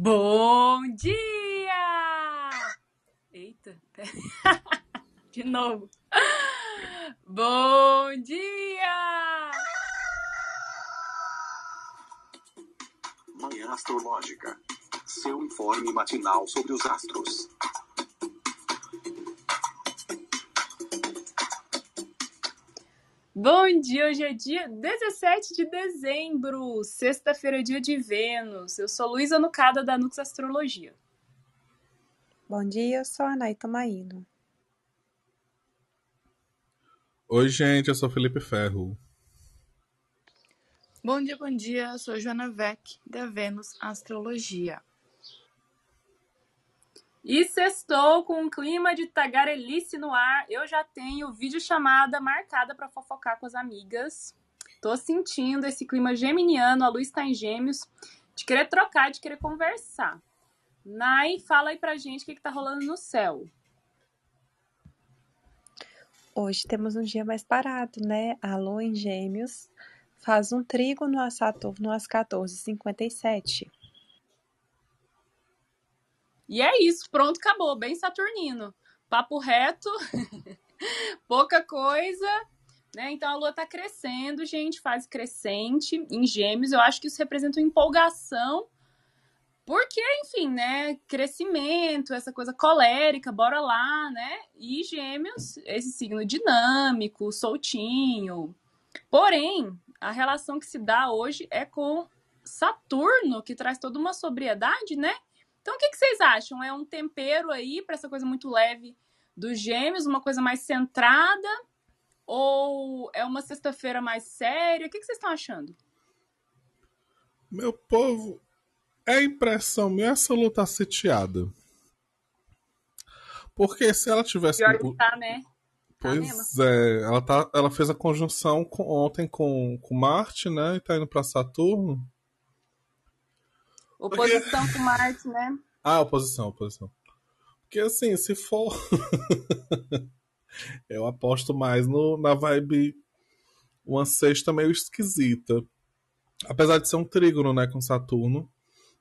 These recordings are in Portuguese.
Bom dia! Eita, de novo. Bom dia! Manhã Astrológica. Seu informe matinal sobre os astros. Bom dia, hoje é dia 17 de dezembro, sexta-feira, dia de Vênus. Eu sou Luísa Nucada, da Nux Astrologia. Bom dia, eu sou a Anaita Maíno. Oi, gente, eu sou Felipe Ferro. Bom dia, bom dia, eu sou Joana Vec, da Vênus Astrologia. E sextou com um clima de tagarelice no ar. Eu já tenho videochamada marcada para fofocar com as amigas. Tô sentindo esse clima geminiano, a luz tá em gêmeos, de querer trocar, de querer conversar. Nai, fala aí pra gente o que, que tá rolando no céu. Hoje temos um dia mais parado, né? A lua em gêmeos faz um trígono a Saturno às 14h57. E é isso, pronto, acabou, bem saturnino. Papo reto, pouca coisa, né? Então a lua tá crescendo, gente, faz crescente em gêmeos. Eu acho que isso representa uma empolgação, porque, enfim, né? Crescimento, essa coisa colérica, bora lá, né? E gêmeos, esse signo dinâmico, soltinho. Porém, a relação que se dá hoje é com Saturno, que traz toda uma sobriedade, né? Então, o que, que vocês acham? É um tempero aí para essa coisa muito leve dos gêmeos, uma coisa mais centrada? Ou é uma sexta-feira mais séria? O que, que vocês estão achando? Meu povo, é impressão minha, essa luta tá sitiada. Porque se ela tivesse. Pior que tá, né? Pois tá é, ela, tá, ela fez a conjunção com, ontem com, com Marte, né? E tá indo pra Saturno. Oposição Porque... com Marte, né? Ah, oposição, oposição. Porque assim, se for. eu aposto mais no, na vibe. Uma sexta meio esquisita. Apesar de ser um trígono, né, com Saturno.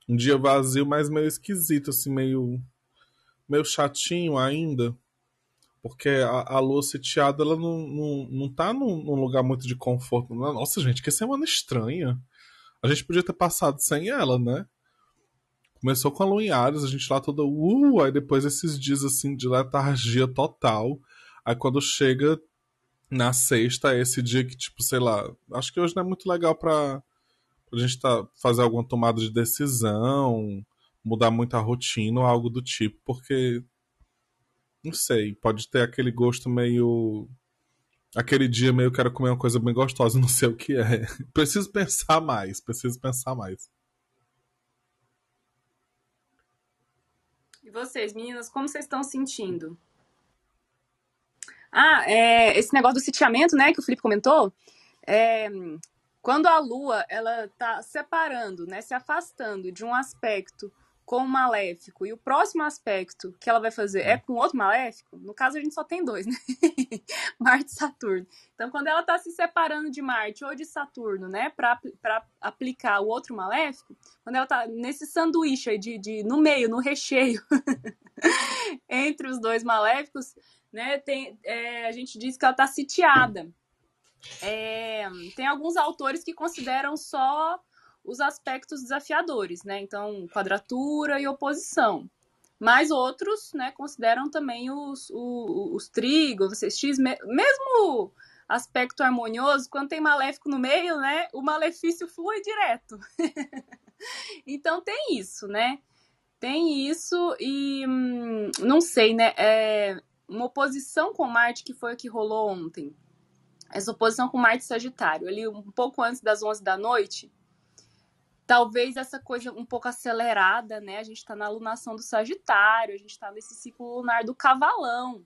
Um dia vazio, mas meio esquisito, assim, meio. meio chatinho ainda. Porque a, a lua sitiada, ela não, não, não tá num, num lugar muito de conforto. Nossa, gente, que semana estranha. A gente podia ter passado sem ela, né? Começou com a lua a gente lá toda, uh, aí depois esses dias assim de letargia total. Aí quando chega na sexta, é esse dia que, tipo, sei lá, acho que hoje não é muito legal pra, pra gente tá, fazer alguma tomada de decisão, mudar muito a rotina ou algo do tipo, porque não sei, pode ter aquele gosto meio. Aquele dia meio quero comer uma coisa bem gostosa, não sei o que é. Preciso pensar mais, preciso pensar mais. E vocês, meninas, como vocês estão sentindo? Ah, é, esse negócio do sitiamento, né, que o Felipe comentou, é, quando a Lua ela tá separando, né, se afastando de um aspecto com o maléfico e o próximo aspecto que ela vai fazer é com outro maléfico, no caso a gente só tem dois, né? Marte e Saturno. Então, quando ela está se separando de Marte ou de Saturno, né, para aplicar o outro maléfico, quando ela está nesse sanduíche aí de, de, no meio, no recheio, entre os dois maléficos, né, tem, é, a gente diz que ela está sitiada. É, tem alguns autores que consideram só os aspectos desafiadores, né? Então, quadratura e oposição. Mas outros, né, consideram também os, os, os trígonos, os X, mesmo aspecto harmonioso, quando tem maléfico no meio, né, o malefício flui direto. então tem isso, né? Tem isso e hum, não sei, né? É uma oposição com Marte que foi o que rolou ontem. Essa oposição com Marte Sagitário, ali um pouco antes das 11 da noite, talvez essa coisa um pouco acelerada, né? A gente está na alunação do Sagitário, a gente está nesse ciclo lunar do Cavalão.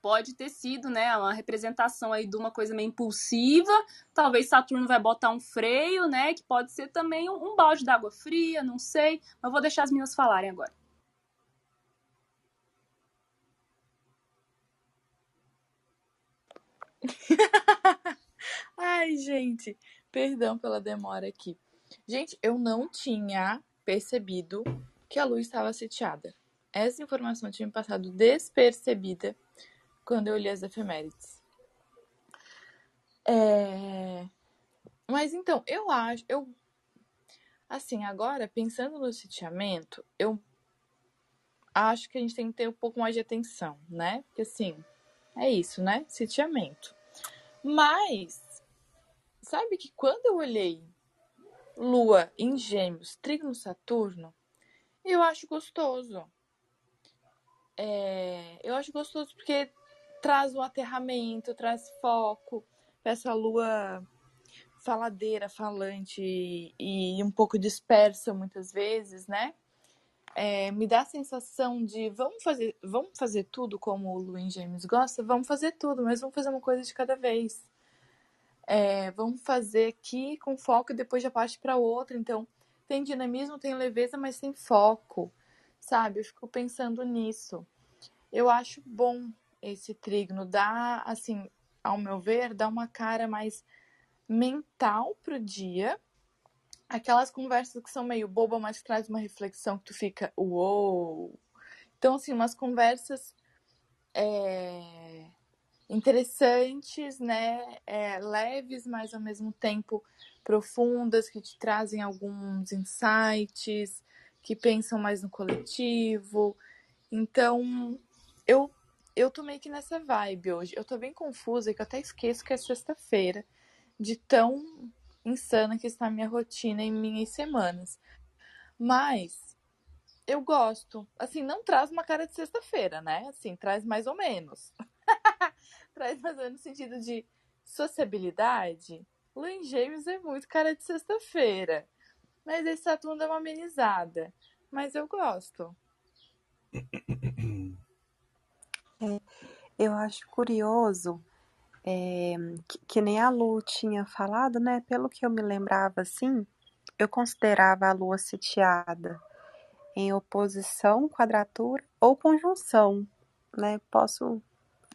Pode ter sido, né, uma representação aí de uma coisa meio impulsiva. Talvez Saturno vai botar um freio, né, que pode ser também um, balde d'água fria, não sei. Mas vou deixar as meninas falarem agora. Ai, gente, perdão pela demora aqui. Gente, eu não tinha percebido que a lua estava sitiada. Essa informação tinha passado despercebida quando eu olhei as efemérides. É... Mas então, eu acho, eu assim, agora pensando no sitiamento, eu acho que a gente tem que ter um pouco mais de atenção, né? Porque assim, é isso, né? Sitiamento. Mas sabe que quando eu olhei Lua em Gêmeos, Trígono Saturno, eu acho gostoso. É, eu acho gostoso porque traz um aterramento, traz foco para essa lua faladeira, falante e, e, um pouco dispersa muitas vezes, né? É, me dá a sensação de vamos fazer, vamos fazer tudo como o Luiz James gosta, vamos fazer tudo, mas vamos fazer uma coisa de cada vez. É, vamos fazer aqui com foco e depois já parte para outra. Então, tem dinamismo, tem leveza, mas tem foco, sabe? Eu fico pensando nisso. Eu acho bom esse trígono, dá, assim, ao meu ver, dá uma cara mais mental pro dia. Aquelas conversas que são meio boba, mas traz uma reflexão que tu fica, uou! Então, assim, umas conversas é, interessantes, né? É, leves, mas ao mesmo tempo profundas, que te trazem alguns insights, que pensam mais no coletivo. Então, eu eu tô meio que nessa vibe hoje. Eu tô bem confusa que eu até esqueço que é sexta-feira, de tão insana que está a minha rotina em minhas semanas. Mas eu gosto. Assim, não traz uma cara de sexta-feira, né? Assim, traz mais ou menos. Traz ou menos no sentido de sociabilidade. Luiz James é muito cara de sexta-feira. Mas esse Saturno dá uma amenizada. Mas eu gosto. É, eu acho curioso, é, que, que, nem a Lu tinha falado, né? Pelo que eu me lembrava, assim, eu considerava a Lua sitiada em oposição, quadratura ou conjunção, né? Posso,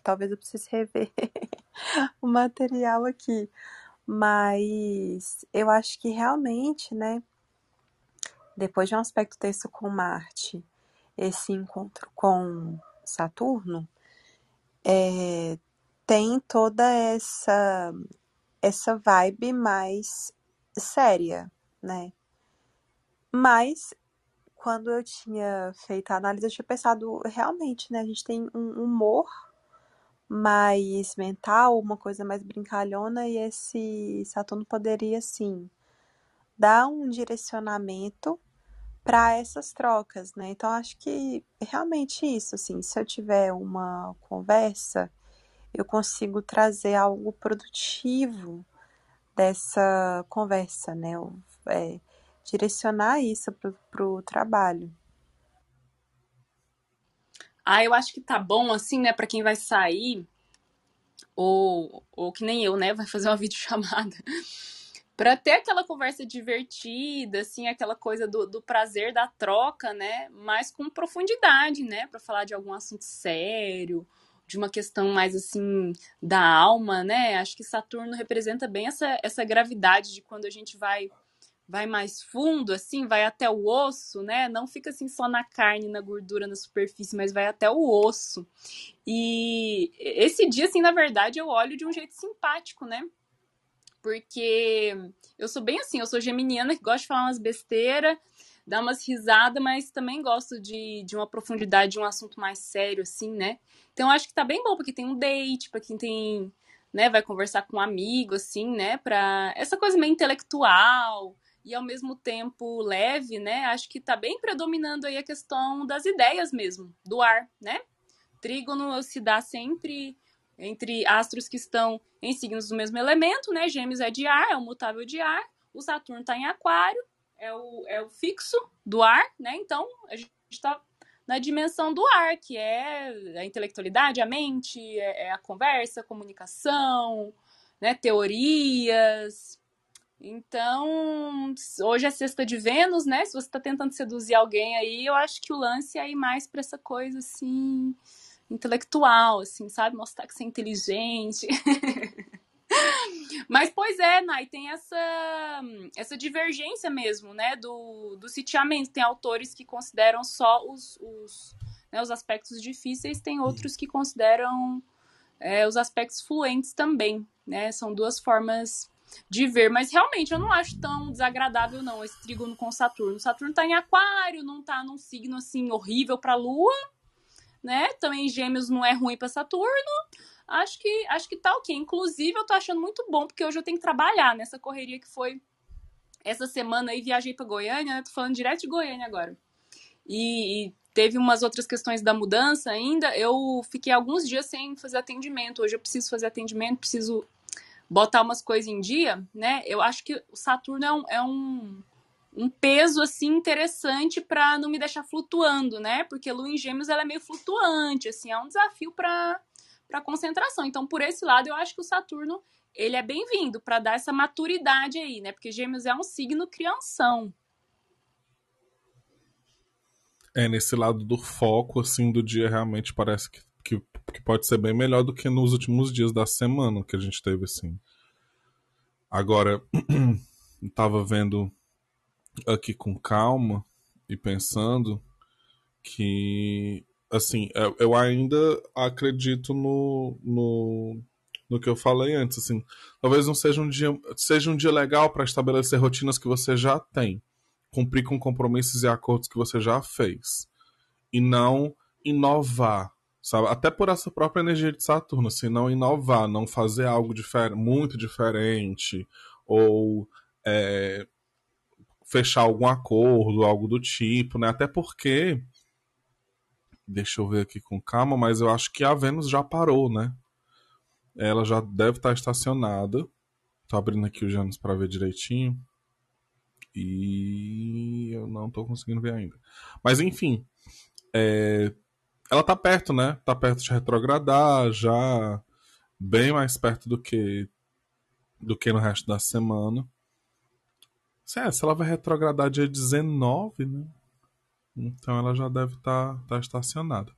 talvez eu precise rever o material aqui, mas eu acho que realmente, né, depois de um aspecto texto com Marte, esse encontro com Saturno, é, tem toda essa essa vibe mais séria, né? Mas quando eu tinha feito a análise, eu tinha pensado realmente, né? A gente tem um humor mais mental, uma coisa mais brincalhona, e esse Saturno poderia, sim, dar um direcionamento para essas trocas, né? Então acho que realmente isso, assim, se eu tiver uma conversa, eu consigo trazer algo produtivo dessa conversa, né? É, direcionar isso para o trabalho. Ah, eu acho que tá bom, assim, né, para quem vai sair, ou, ou que nem eu, né, vai fazer uma videochamada, para ter aquela conversa divertida, assim, aquela coisa do, do prazer da troca, né, mas com profundidade, né, para falar de algum assunto sério, de uma questão mais assim da alma, né? Acho que Saturno representa bem essa, essa gravidade de quando a gente vai vai mais fundo, assim, vai até o osso, né? Não fica assim só na carne, na gordura, na superfície, mas vai até o osso. E esse dia, assim, na verdade, eu olho de um jeito simpático, né? Porque eu sou bem assim, eu sou geminiana que gosta de falar umas besteiras, dar umas risadas, mas também gosto de, de uma profundidade de um assunto mais sério, assim, né? Então acho que tá bem bom, porque tem um date, pra quem tem, né, vai conversar com um amigo, assim, né? Pra essa coisa meio intelectual, e ao mesmo tempo leve, né? Acho que está bem predominando aí a questão das ideias mesmo, do ar, né? Trígono se dá sempre entre astros que estão em signos do mesmo elemento, né? Gêmeos é de ar, é o mutável de ar. O Saturno está em Aquário, é o, é o fixo do ar, né? Então a gente está na dimensão do ar, que é a intelectualidade, a mente, é, é a conversa, a comunicação, né? Teorias, então, hoje é sexta de Vênus, né? Se você está tentando seduzir alguém aí, eu acho que o lance é ir mais para essa coisa assim intelectual, assim, sabe? Mostrar que você é inteligente. Mas, pois é, Nai, tem essa, essa divergência mesmo, né, do, do sitiamento. Tem autores que consideram só os, os, né, os aspectos difíceis, tem outros que consideram é, os aspectos fluentes também, né? São duas formas de ver, mas realmente eu não acho tão desagradável não esse trígono com Saturno. Saturno tá em aquário, não tá num signo assim horrível para Lua, né? Também Gêmeos não é ruim para Saturno acho que acho que tá ok. Inclusive, eu tô achando muito bom, porque hoje eu tenho que trabalhar nessa correria que foi essa semana aí, viajei para Goiânia, né? Tô falando direto de Goiânia agora. E, e, teve umas outras questões da mudança ainda. Eu fiquei alguns dias sem fazer atendimento. Hoje eu preciso fazer atendimento, preciso botar umas coisas em dia, né? Eu acho que o Saturno é um, é um, um peso assim interessante para não me deixar flutuando, né? Porque Lua em Gêmeos ela é meio flutuante, assim, é um desafio para para concentração. Então, por esse lado, eu acho que o Saturno ele é bem-vindo para dar essa maturidade aí, né? Porque Gêmeos é um signo crianção. É, nesse lado do foco, assim, do dia, realmente parece que, que, pode ser bem melhor do que nos últimos dias da semana que a gente teve, assim. Agora, estava vendo aqui com calma e pensando que assim, eu, eu ainda acredito no, no, no que eu falei antes, assim, talvez não seja um dia, seja um dia legal para estabelecer rotinas que você já tem, cumprir com compromissos e acordos que você já fez, e não inovar, sabe? Até por essa própria energia de Saturno, assim, não inovar, não fazer algo difer muito diferente, ou é, fechar algum acordo, algo do tipo, né? Até porque Deixa eu ver aqui com calma, mas eu acho que a Vênus já parou, né? Ela já deve estar estacionada. Tô abrindo aqui o Janus para ver direitinho. E eu não tô conseguindo ver ainda. Mas enfim, é... ela tá perto, né? Tá perto de retrogradar, já bem mais perto do que do que no resto da semana. É, se ela vai retrogradar dia 19, né? Então ela já deve estar tá, tá estacionada.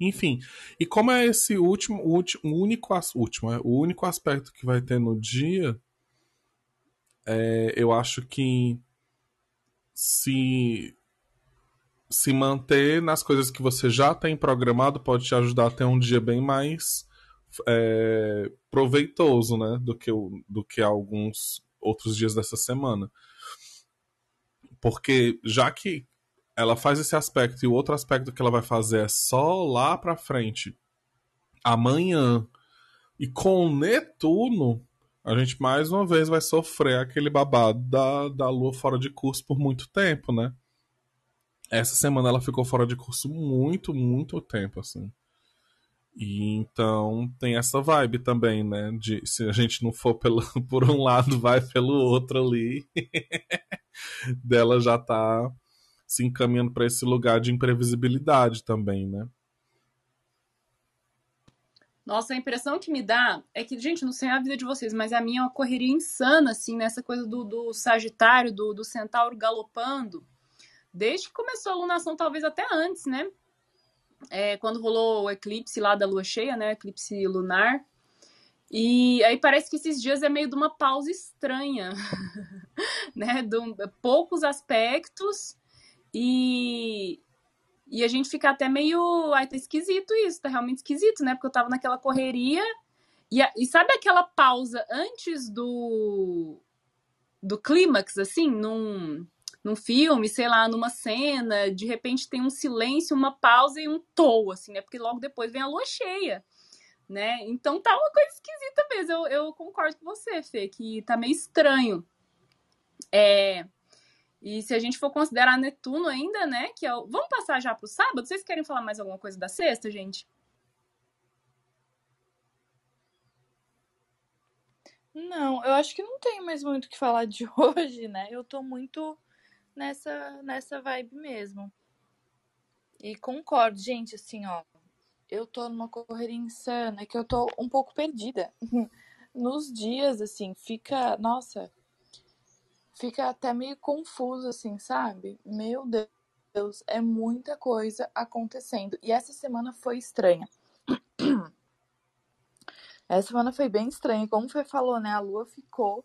Enfim, e como é esse último, último, único, último, é, o único aspecto que vai ter no dia, é, eu acho que se se manter nas coisas que você já tem programado pode te ajudar a ter um dia bem mais é, proveitoso, né, do que, do que alguns outros dias dessa semana. Porque já que ela faz esse aspecto e o outro aspecto que ela vai fazer é só lá pra frente, amanhã. E com Netuno, a gente mais uma vez vai sofrer aquele babado da, da lua fora de curso por muito tempo, né? Essa semana ela ficou fora de curso muito, muito tempo, assim. E então tem essa vibe também, né? De se a gente não for pelo, por um lado, vai pelo outro ali. dela já tá se encaminhando para esse lugar de imprevisibilidade também, né? Nossa, a impressão que me dá é que, gente, não sei a vida de vocês, mas a minha é uma correria insana, assim, nessa coisa do, do Sagitário, do, do Centauro galopando. Desde que começou a lunação, talvez até antes, né? É, quando rolou o eclipse lá da lua cheia, né? Eclipse lunar. E aí parece que esses dias é meio de uma pausa estranha, né? De um, poucos aspectos e, e a gente fica até meio. Ai, tá esquisito isso, tá realmente esquisito, né? Porque eu tava naquela correria. E, e sabe aquela pausa antes do. do clímax, assim, num, num filme, sei lá, numa cena, de repente tem um silêncio, uma pausa e um tô, assim, né? Porque logo depois vem a lua cheia, né? Então tá uma coisa esquisita mesmo. Eu, eu concordo com você, Fê, que tá meio estranho. É. E se a gente for considerar Netuno ainda, né? Que é o... Vamos passar já para o sábado? Vocês querem falar mais alguma coisa da sexta, gente? Não, eu acho que não tem mais muito o que falar de hoje, né? Eu tô muito nessa, nessa vibe mesmo. E concordo, gente, assim, ó. Eu tô numa correria insana, que eu tô um pouco perdida. Nos dias, assim, fica. Nossa, fica até meio confuso, assim, sabe? Meu Deus, é muita coisa acontecendo. E essa semana foi estranha. Essa semana foi bem estranha. Como você falou, né? A lua ficou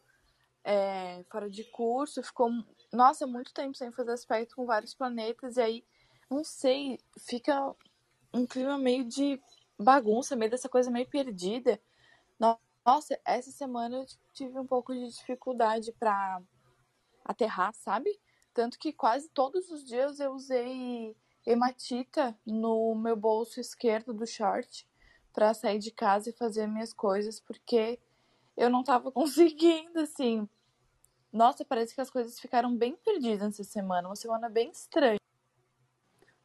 é, fora de curso, ficou, nossa, muito tempo sem fazer aspecto com vários planetas, e aí, não sei, fica um clima meio de bagunça, meio dessa coisa meio perdida. Nossa, essa semana eu tive um pouco de dificuldade para aterrar, sabe? Tanto que quase todos os dias eu usei hematita no meu bolso esquerdo do short para sair de casa e fazer minhas coisas, porque eu não tava conseguindo, assim. Nossa, parece que as coisas ficaram bem perdidas essa semana, uma semana bem estranha.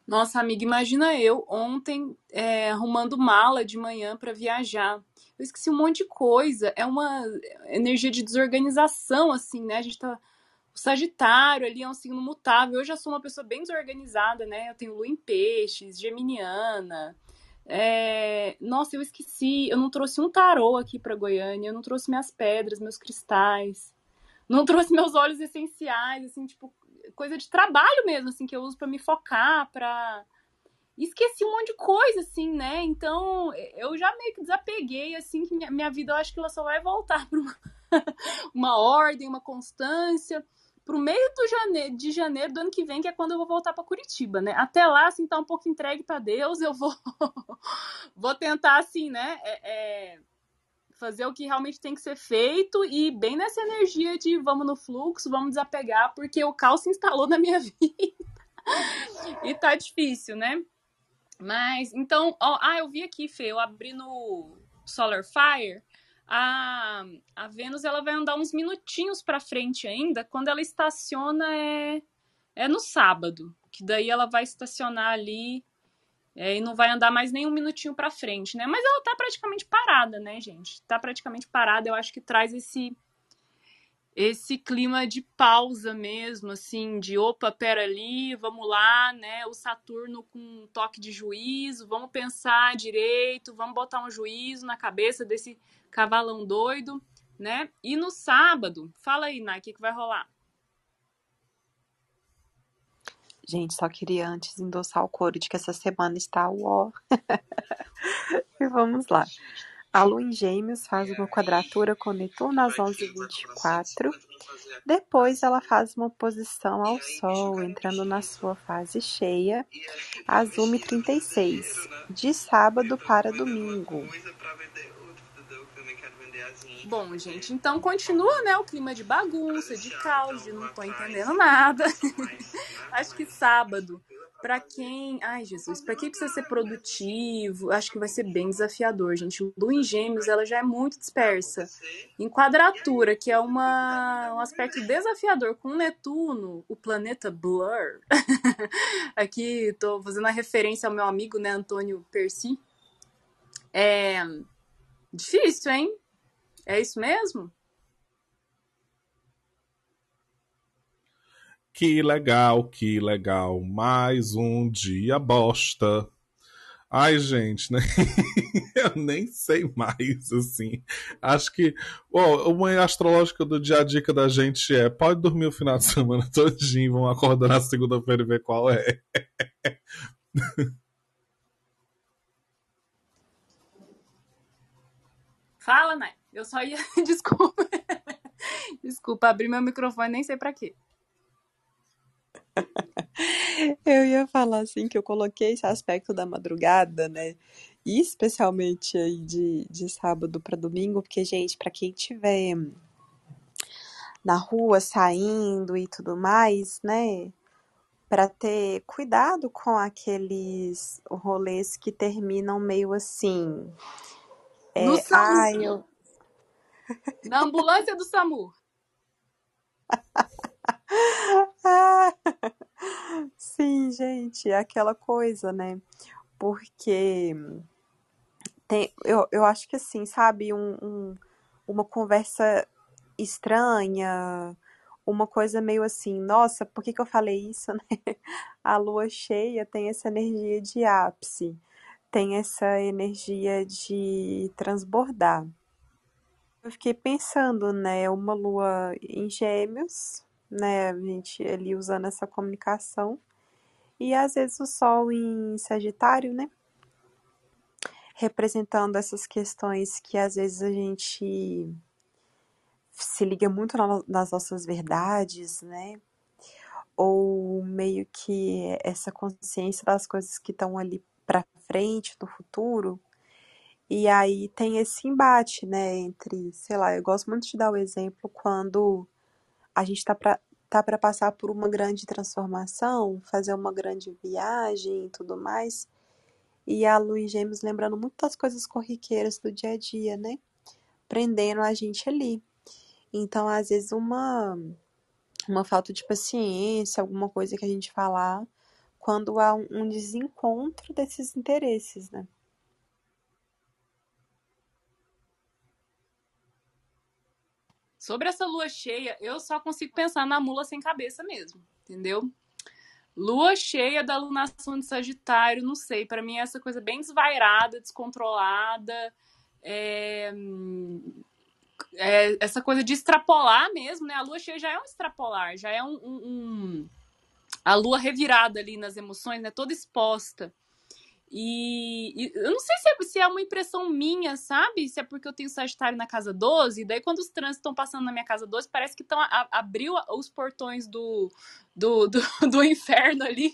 Nossa, amiga, imagina eu ontem é, arrumando mala de manhã para viajar. Eu esqueci um monte de coisa. É uma energia de desorganização, assim, né? A gente tá. O Sagitário ali é um signo mutável. Eu já sou uma pessoa bem desorganizada, né? Eu tenho lua em peixes, geminiana. É... Nossa, eu esqueci. Eu não trouxe um tarô aqui para Goiânia. Eu não trouxe minhas pedras, meus cristais. Não trouxe meus óleos essenciais, assim, tipo, coisa de trabalho mesmo, assim, que eu uso para me focar, para esqueci um monte de coisa, assim, né? Então, eu já meio que desapeguei, assim, que minha, minha vida, eu acho que ela só vai voltar para uma, uma ordem, uma constância, pro meio do jane... de janeiro do ano que vem, que é quando eu vou voltar para Curitiba, né? Até lá, assim, tá um pouco entregue para Deus, eu vou, vou tentar, assim, né? É, é fazer o que realmente tem que ser feito e bem nessa energia de vamos no fluxo, vamos desapegar, porque o caos se instalou na minha vida. e tá difícil, né? Mas, então, ó, ah, eu vi aqui, Fê, eu abri no Solar Fire, a, a Vênus ela vai andar uns minutinhos para frente ainda, quando ela estaciona é, é no sábado, que daí ela vai estacionar ali é, e não vai andar mais nem um minutinho para frente, né? Mas ela tá praticamente parada, né, gente? Tá praticamente parada. Eu acho que traz esse esse clima de pausa mesmo, assim, de opa, pera ali, vamos lá, né? O Saturno com um toque de juízo, vamos pensar direito, vamos botar um juízo na cabeça desse cavalão doido, né? E no sábado, fala aí, Nai, o que, que vai rolar? Gente, só queria antes endossar o coro de que essa semana está o ó. e vamos lá. A Lua em Gêmeos faz uma quadratura com Netuno às 11h24. Depois ela faz uma oposição ao Sol, entrando na sua fase cheia, às 1h36, de sábado para domingo. Bom, gente, então continua, né, o clima de bagunça, de caos, de não tô entendendo nada. acho que sábado, para quem, ai Jesus, para quem precisa ser produtivo, acho que vai ser bem desafiador, gente. Lua em Gêmeos, ela já é muito dispersa. Em quadratura, que é uma, um aspecto desafiador com Netuno, o planeta Blur. Aqui tô fazendo a referência ao meu amigo, né, Antônio Percy. É difícil, hein? É isso mesmo? Que legal, que legal. Mais um dia bosta. Ai, gente, né? eu nem sei mais, assim. Acho que. Bom, uma astrológica do dia a dica da gente é: pode dormir o final de semana todinho, vamos acordar na segunda-feira e ver qual é. Fala, Nai. Eu só ia. Desculpa. Desculpa, abri meu microfone, nem sei para quê. Eu ia falar assim que eu coloquei esse aspecto da madrugada, né? E especialmente aí de, de sábado para domingo, porque, gente, para quem tiver na rua saindo e tudo mais, né? Para ter cuidado com aqueles rolês que terminam meio assim. É, no ai, eu, na ambulância do SAMU. sim, gente, é aquela coisa, né? Porque tem, eu, eu acho que assim, sabe, um, um, uma conversa estranha, uma coisa meio assim, nossa, por que, que eu falei isso, né? A lua cheia tem essa energia de ápice, tem essa energia de transbordar. Eu fiquei pensando, né, uma lua em gêmeos, né, a gente ali usando essa comunicação, e às vezes o sol em Sagitário, né, representando essas questões que às vezes a gente se liga muito na- nas nossas verdades, né? Ou meio que essa consciência das coisas que estão ali para frente, no futuro. E aí tem esse embate, né, entre, sei lá, eu gosto muito de dar o exemplo quando a gente tá para tá para passar por uma grande transformação, fazer uma grande viagem e tudo mais. E a em Gêmeos lembrando muito das coisas corriqueiras do dia a dia, né? Prendendo a gente ali. Então, às vezes, uma, uma falta de paciência, alguma coisa que a gente falar, quando há um desencontro desses interesses, né? Sobre essa lua cheia, eu só consigo pensar na mula sem cabeça mesmo, entendeu? Lua cheia da lunação de Sagitário, não sei, para mim é essa coisa bem desvairada, descontrolada, é, é, essa coisa de extrapolar mesmo, né? A lua cheia já é um extrapolar, já é um, um, um a lua revirada ali nas emoções, né? Toda exposta. E, e, eu não sei se é, se é, uma impressão minha, sabe? Se é porque eu tenho Sagitário na casa 12, e daí quando os trânsitos estão passando na minha casa 12, parece que estão abriu os portões do, do, do, do, inferno ali,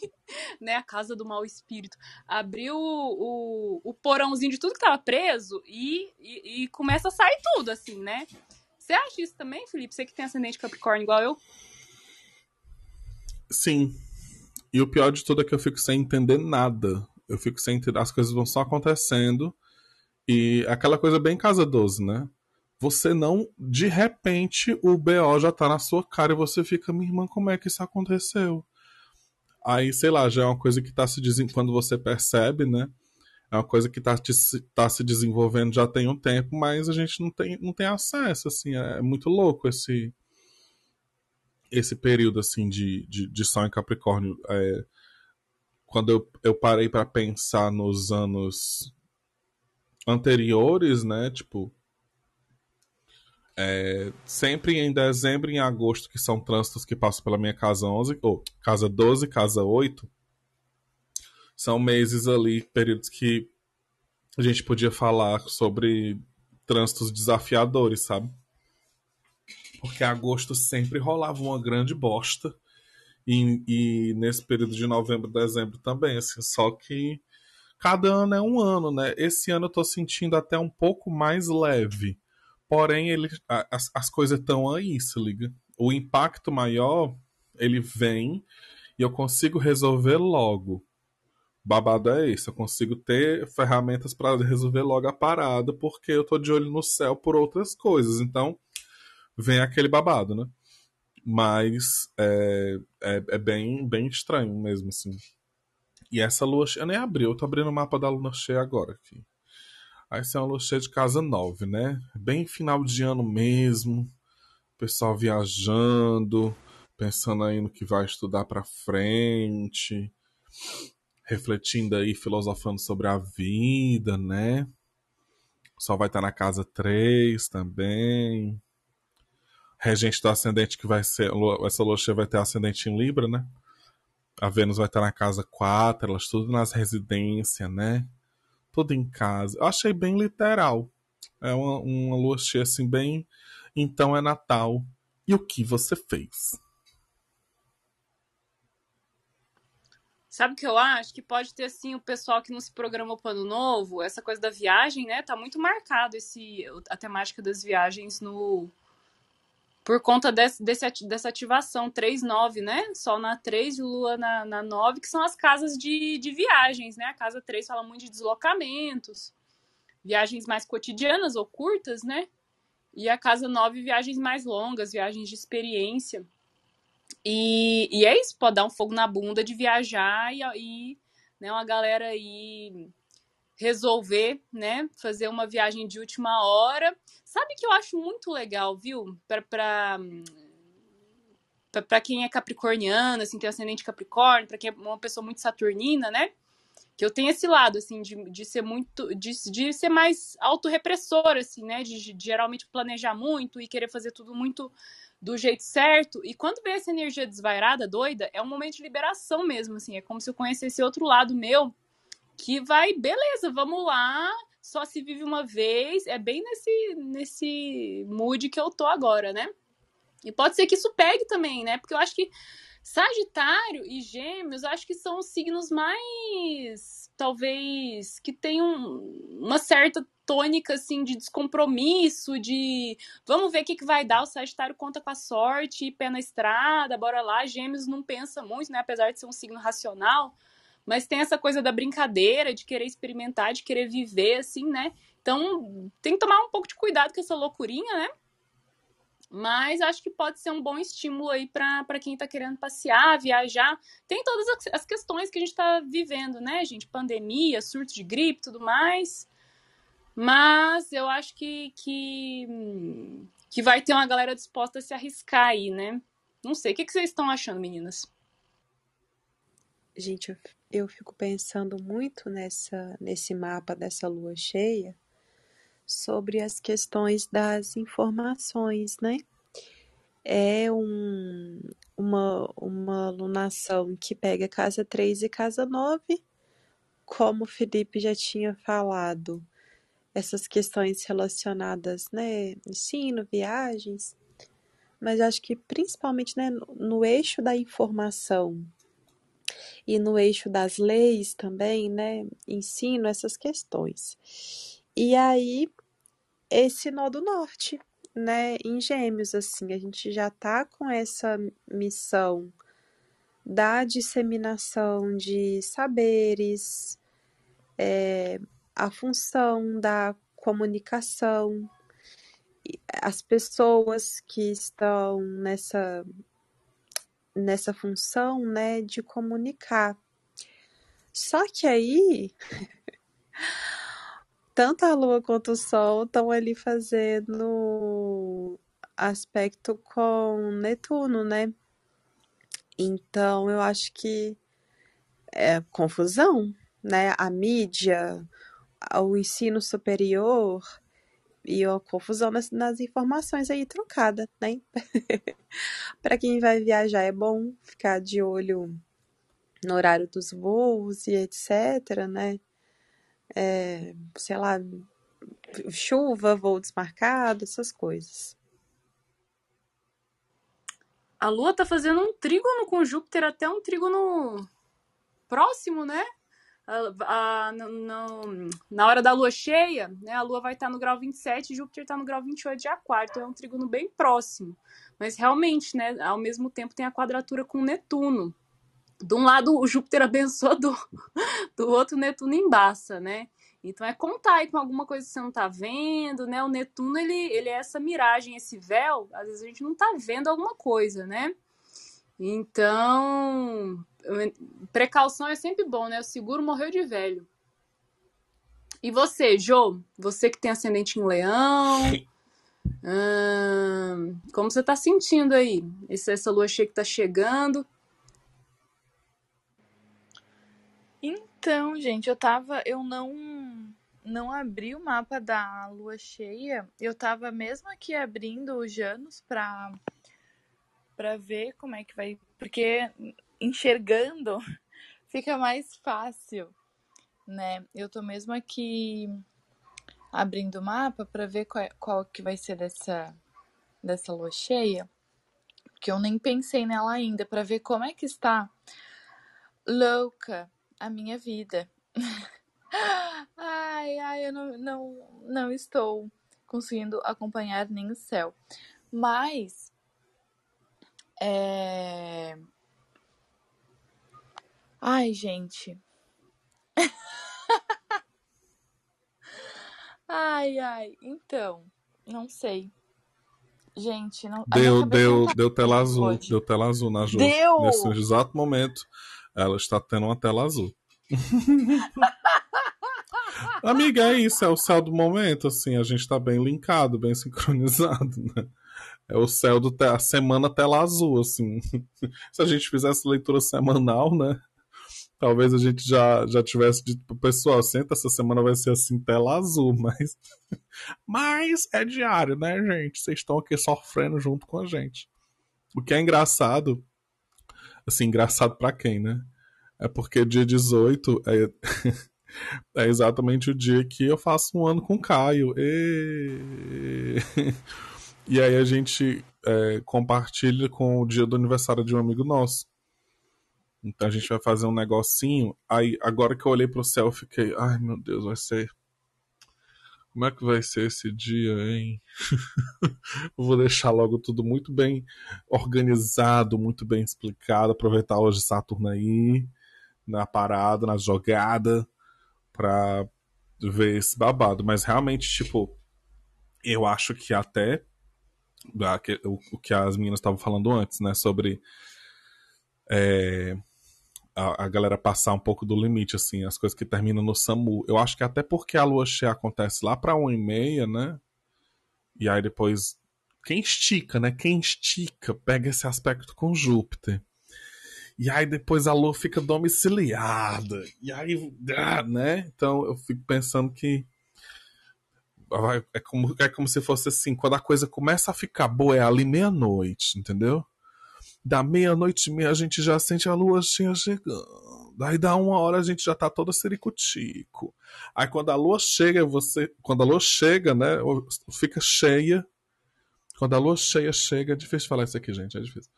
né? A casa do mau espírito. Abriu o, o, porãozinho de tudo que tava preso e, e, e começa a sair tudo, assim, né? Você acha isso também, Felipe? Você que tem ascendente Capricórnio igual eu? Sim. E o pior de tudo é que eu fico sem entender nada eu fico sem entender, as coisas vão só acontecendo. E aquela coisa bem casa 12, né? Você não, de repente, o BO já tá na sua cara e você fica, minha irmã, como é que isso aconteceu? Aí, sei lá, já é uma coisa que tá se desenvolvendo, quando você percebe, né? É uma coisa que tá, te, tá se desenvolvendo já tem um tempo, mas a gente não tem, não tem acesso, assim, é, é muito louco esse esse período, assim, de, de, de Sol em Capricórnio. É, quando eu, eu parei para pensar nos anos anteriores, né? Tipo, é, sempre em dezembro e em agosto, que são trânsitos que passam pela minha casa 11, ou casa 12, casa 8, são meses ali, períodos que a gente podia falar sobre trânsitos desafiadores, sabe? Porque agosto sempre rolava uma grande bosta e, e, nesse período de novembro, dezembro também, assim, só que cada ano é um ano, né? Esse ano eu tô sentindo até um pouco mais leve. Porém, ele, as, as coisas estão aí, se liga. O impacto maior, ele vem e eu consigo resolver logo. Babado é isso, eu consigo ter ferramentas para resolver logo a parada, porque eu tô de olho no céu por outras coisas. Então, vem aquele babado, né? Mas é, é, é, bem, bem estranho mesmo, assim. E essa lua cheia, eu nem abri, eu tô abrindo o mapa da lua cheia agora aqui. Aí essa é uma lua cheia de casa 9, né? Bem final de ano mesmo. Pessoal viajando, pensando aí no que vai estudar pra frente. Refletindo aí, filosofando sobre a vida, né? Só vai estar na casa 3 também regente do ascendente que vai ser. Essa cheia vai ter ascendente em Libra, né? A Vênus vai estar na casa 4, elas tudo nas residências, né? Tudo em casa. Eu achei bem literal. É uma, uma lua cheia assim, bem. Então é Natal. E o que você fez? Sabe o que eu acho? Que pode ter, assim, o pessoal que não se programou para o ano novo, essa coisa da viagem, né? Tá muito marcado esse, a temática das viagens no, por conta desse, desse, dessa ativação 3-9, né? Sol na 3 e Lua na, na 9, que são as casas de, de viagens, né? A casa 3 fala muito de deslocamentos, viagens mais cotidianas ou curtas, né? E a casa 9, viagens mais longas, viagens de experiência. E, e é isso, pode dar um fogo na bunda de viajar e, e né, uma galera aí resolver, né, fazer uma viagem de última hora. Sabe que eu acho muito legal, viu? Para para quem é capricorniano, assim, tem ascendente capricórnio, para quem é uma pessoa muito saturnina, né? Que eu tenho esse lado, assim, de, de ser muito, de, de ser mais autorrepressor, assim, né? De, de geralmente planejar muito e querer fazer tudo muito do jeito certo. E quando vem essa energia desvairada, doida, é um momento de liberação mesmo, assim. É como se eu conhecesse outro lado meu, que vai, beleza, vamos lá, só se vive uma vez. É bem nesse, nesse mood que eu tô agora, né? E pode ser que isso pegue também, né? Porque eu acho que Sagitário e Gêmeos, acho que são os signos mais, talvez, que tem um, uma certa tônica, assim, de descompromisso, de vamos ver o que, que vai dar. O Sagitário conta com a sorte, pé na estrada, bora lá. Gêmeos não pensa muito, né? Apesar de ser um signo racional, mas tem essa coisa da brincadeira, de querer experimentar, de querer viver, assim, né? Então, tem que tomar um pouco de cuidado com essa loucurinha, né? Mas acho que pode ser um bom estímulo aí para quem está querendo passear, viajar. Tem todas as questões que a gente está vivendo, né, gente? Pandemia, surto de gripe tudo mais. Mas eu acho que, que, que vai ter uma galera disposta a se arriscar aí, né? Não sei. O que, que vocês estão achando, meninas? Gente, eu, fico pensando muito nessa, nesse mapa dessa lua cheia sobre as questões das informações, né? É um, uma, uma alunação que pega casa 3 e casa 9, como o Felipe já tinha falado, essas questões relacionadas, né, ensino, viagens, mas acho que principalmente, né, no eixo da informação e no eixo das leis também, né, ensino essas questões. E aí, esse nó do norte, né, em Gêmeos, assim, a gente já tá com essa missão da disseminação de saberes, é, a função da comunicação, as pessoas que estão nessa nessa função, né, de comunicar. Só que aí tanto a Lua quanto o Sol estão ali fazendo aspecto com Netuno, né? Então eu acho que é confusão, né? A mídia, o ensino superior e a confusão nas, nas informações aí trocada, né? Para quem vai viajar é bom ficar de olho no horário dos voos e etc, né? é, sei lá, chuva, voo desmarcado, essas coisas. A Lua tá fazendo um trígono com Júpiter, até um trígono próximo, né? A, a, no, na hora da lua cheia, né, a lua vai estar tá no grau 27 e Júpiter está no grau 28 de Aquário, então é um trígono bem próximo. Mas realmente, né, ao mesmo tempo tem a quadratura com Netuno de um lado o Júpiter abençoa, do, do outro Netuno embaça, né? Então é contar aí com alguma coisa que você não tá vendo, né? O Netuno, ele, ele é essa miragem, esse véu, às vezes a gente não tá vendo alguma coisa, né? Então, precaução é sempre bom, né? O seguro morreu de velho. E você, Jô? Você que tem ascendente em leão, hum, como você tá sentindo aí? Essa lua cheia que tá chegando, Então, gente, eu tava. Eu não. Não abri o mapa da lua cheia. Eu tava mesmo aqui abrindo o Janus pra, pra ver como é que vai. Porque enxergando fica mais fácil, né? Eu tô mesmo aqui abrindo o mapa para ver qual, qual que vai ser dessa, dessa lua cheia. Porque eu nem pensei nela ainda, para ver como é que está louca a minha vida. ai, ai, eu não, não, não estou conseguindo acompanhar nem o céu. Mas. É... Ai, gente. ai, ai. Então, não sei. Gente, não. Deu, deu, tá deu tela azul. Pode. Deu tela azul na Ju. Deu! Nesse exato momento ela está tendo uma tela azul. Amiga, é isso, é o céu do momento, assim, a gente tá bem linkado, bem sincronizado, né? É o céu do a semana tela azul, assim. Se a gente fizesse leitura semanal, né? Talvez a gente já, já tivesse dito pro pessoal, senta, essa semana vai ser assim, tela azul, mas. Mas é diário, né, gente? Vocês estão aqui sofrendo junto com a gente. O que é engraçado Assim, engraçado para quem, né? É porque dia 18 é... é exatamente o dia que eu faço um ano com o Caio. E, e aí a gente é, compartilha com o dia do aniversário de um amigo nosso. Então a gente vai fazer um negocinho. Aí agora que eu olhei pro céu, eu fiquei, ai meu Deus, vai ser. Como é que vai ser esse dia, hein? vou deixar logo tudo muito bem organizado, muito bem explicado. Aproveitar hoje Saturno aí, na parada, na jogada, pra ver esse babado. Mas realmente, tipo, eu acho que até o que as meninas estavam falando antes, né? Sobre é, a, a, galera passar um pouco do limite, assim, as coisas que terminam no SAMU. Eu acho que até porque a lua cheia acontece lá pra 1 e meia, né? E aí depois. Quem estica, né? Quem estica pega esse aspecto com Júpiter. E aí depois a lua fica domiciliada. E aí, ah, né? Então eu fico pensando que é como, é como se fosse assim, quando a coisa começa a ficar boa, é ali meia-noite, entendeu? Da meia-noite e meia a gente já sente a lua cheia chegando. Daí dá uma hora a gente já tá todo sericutico. Aí quando a lua chega, você. Quando a lua chega, né? Fica cheia. Quando a lua cheia chega, é difícil falar isso aqui, gente. É difícil.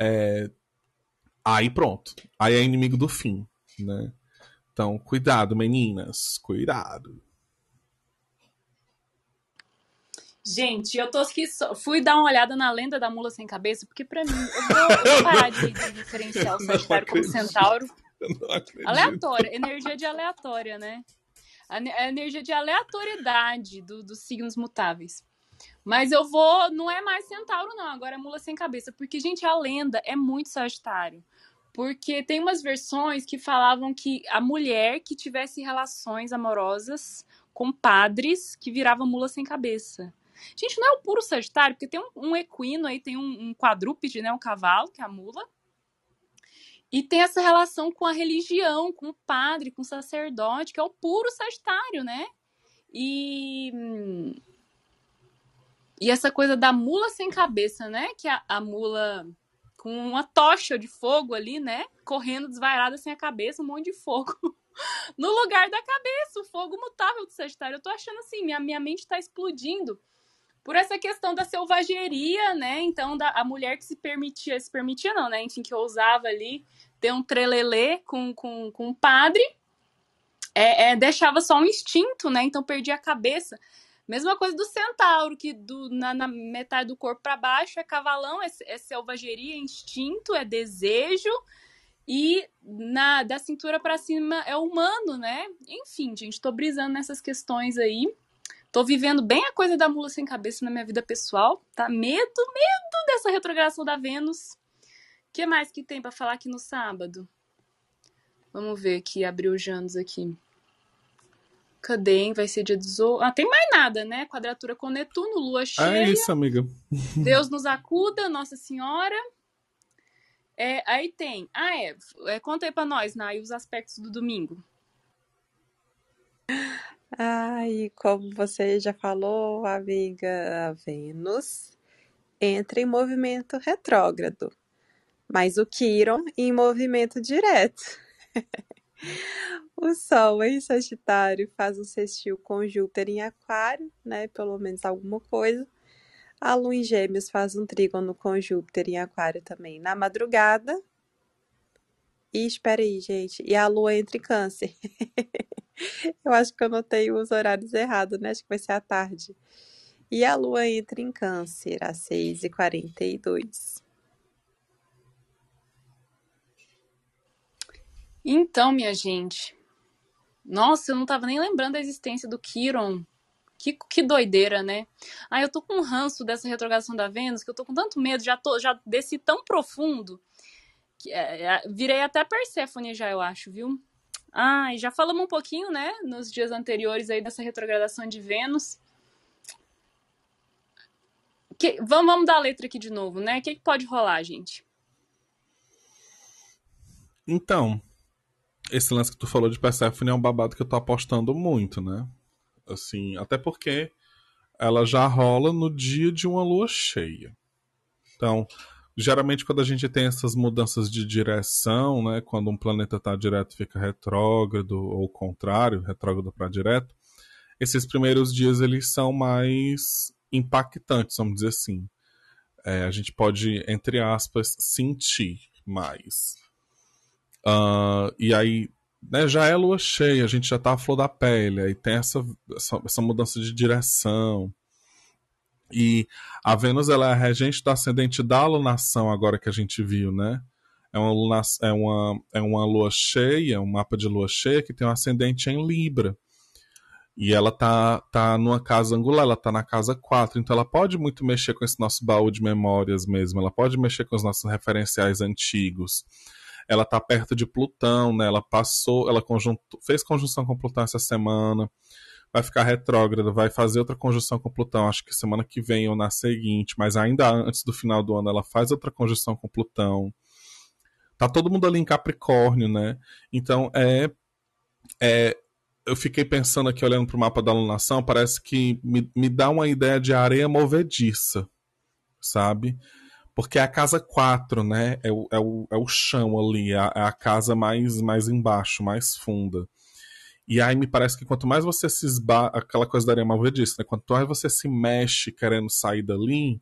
É, aí pronto. Aí é inimigo do fim, né? Então, cuidado, meninas. Cuidado. Gente, eu tô aqui, fui dar uma olhada na lenda da mula sem cabeça, porque pra mim, eu vou, eu vou parar de, de referenciar o Sagitário como centauro. Aleatória, energia de aleatória, né? A, a energia de aleatoriedade do, dos signos mutáveis. Mas eu vou, não é mais centauro, não, agora é mula sem cabeça, porque, gente, a lenda é muito Sagitário. Porque tem umas versões que falavam que a mulher que tivesse relações amorosas com padres que virava mula sem cabeça. Gente, não é o puro Sagitário, porque tem um, um equino aí, tem um, um quadrúpede, né? Um cavalo, que é a mula. E tem essa relação com a religião, com o padre, com o sacerdote, que é o puro Sagitário, né? E. E essa coisa da mula sem cabeça, né? Que a, a mula com uma tocha de fogo ali, né? Correndo desvairada sem a cabeça, um monte de fogo. no lugar da cabeça, o fogo mutável do Sagitário. Eu tô achando assim, minha, minha mente tá explodindo por essa questão da selvageria, né? Então, da, a mulher que se permitia, se permitia não, né? Enfim, que ousava ali ter um trelelê com, com, com um padre, é, é, deixava só um instinto, né? Então, perdia a cabeça. Mesma coisa do centauro, que do, na, na metade do corpo para baixo é cavalão, é, é, selvageria, é instinto, é desejo, e na da cintura para cima é humano, né? Enfim, gente, tô brisando nessas questões aí. Tô vivendo bem a coisa da mula sem cabeça na minha vida pessoal, tá? Medo, medo dessa retrogradação da Vênus. O que mais que tem para falar aqui no sábado? Vamos ver aqui, abrir o Janus aqui. Cadê, hein? Vai ser dia 18. Ah, tem mais nada, né? Quadratura com Netuno, lua cheia. É isso, amiga. Deus nos acuda, Nossa Senhora. É, aí tem. Ah, é. é conta aí pra nós, Nai, os aspectos do domingo. Ai, como você já falou, amiga, a Vênus entra em movimento retrógrado, mas o Quiron em movimento direto. O Sol em Sagitário faz um sextil com Júpiter em Aquário, né? Pelo menos alguma coisa. A Lua em Gêmeos faz um trígono com Júpiter em Aquário também na madrugada. E espera aí, gente. E a Lua entra em Câncer. Eu acho que eu notei os horários errados, né? Acho que vai ser à tarde. E a lua entra em câncer às 6h42. Então, minha gente. Nossa, eu não tava nem lembrando da existência do Kiron. Que, que doideira, né? Ah, eu tô com um ranço dessa retrogradação da Vênus, que eu tô com tanto medo, já, tô, já desci tão profundo. É, é, virei até Perséfone já, eu acho, viu? Ah, e já falamos um pouquinho, né, nos dias anteriores aí dessa retrogradação de Vênus. Que, vamos, vamos dar a letra aqui de novo, né? O que, que pode rolar, gente? Então, esse lance que tu falou de Persephone é um babado que eu tô apostando muito, né? Assim, até porque ela já rola no dia de uma lua cheia. Então, geralmente quando a gente tem essas mudanças de direção, né, quando um planeta está direto fica retrógrado ou contrário, retrógrado para direto, esses primeiros dias eles são mais impactantes, vamos dizer assim. É, a gente pode, entre aspas, sentir mais. Uh, e aí, né, já é lua cheia, a gente já tá a flor da pele, aí tem essa, essa, essa mudança de direção. E a Vênus ela é a regente do ascendente da alunação, agora que a gente viu, né? É uma, é, uma, é uma lua cheia, um mapa de lua cheia que tem um ascendente em Libra. E ela tá, tá numa casa angular, ela tá na casa 4, então ela pode muito mexer com esse nosso baú de memórias mesmo, ela pode mexer com os nossos referenciais antigos. Ela tá perto de Plutão, né? Ela passou, ela fez conjunção com Plutão essa semana vai ficar retrógrada, vai fazer outra conjunção com Plutão, acho que semana que vem ou na seguinte, mas ainda antes do final do ano ela faz outra conjunção com Plutão. Tá todo mundo ali em Capricórnio, né? Então é, é eu fiquei pensando aqui olhando para o mapa da alunação, parece que me, me dá uma ideia de areia movediça, sabe? Porque é a casa 4, né? É o, é o, é o chão ali, é a, é a casa mais, mais embaixo, mais funda. E aí me parece que quanto mais você se esba... aquela coisa da areia movediça, né? Quanto mais você se mexe querendo sair dali,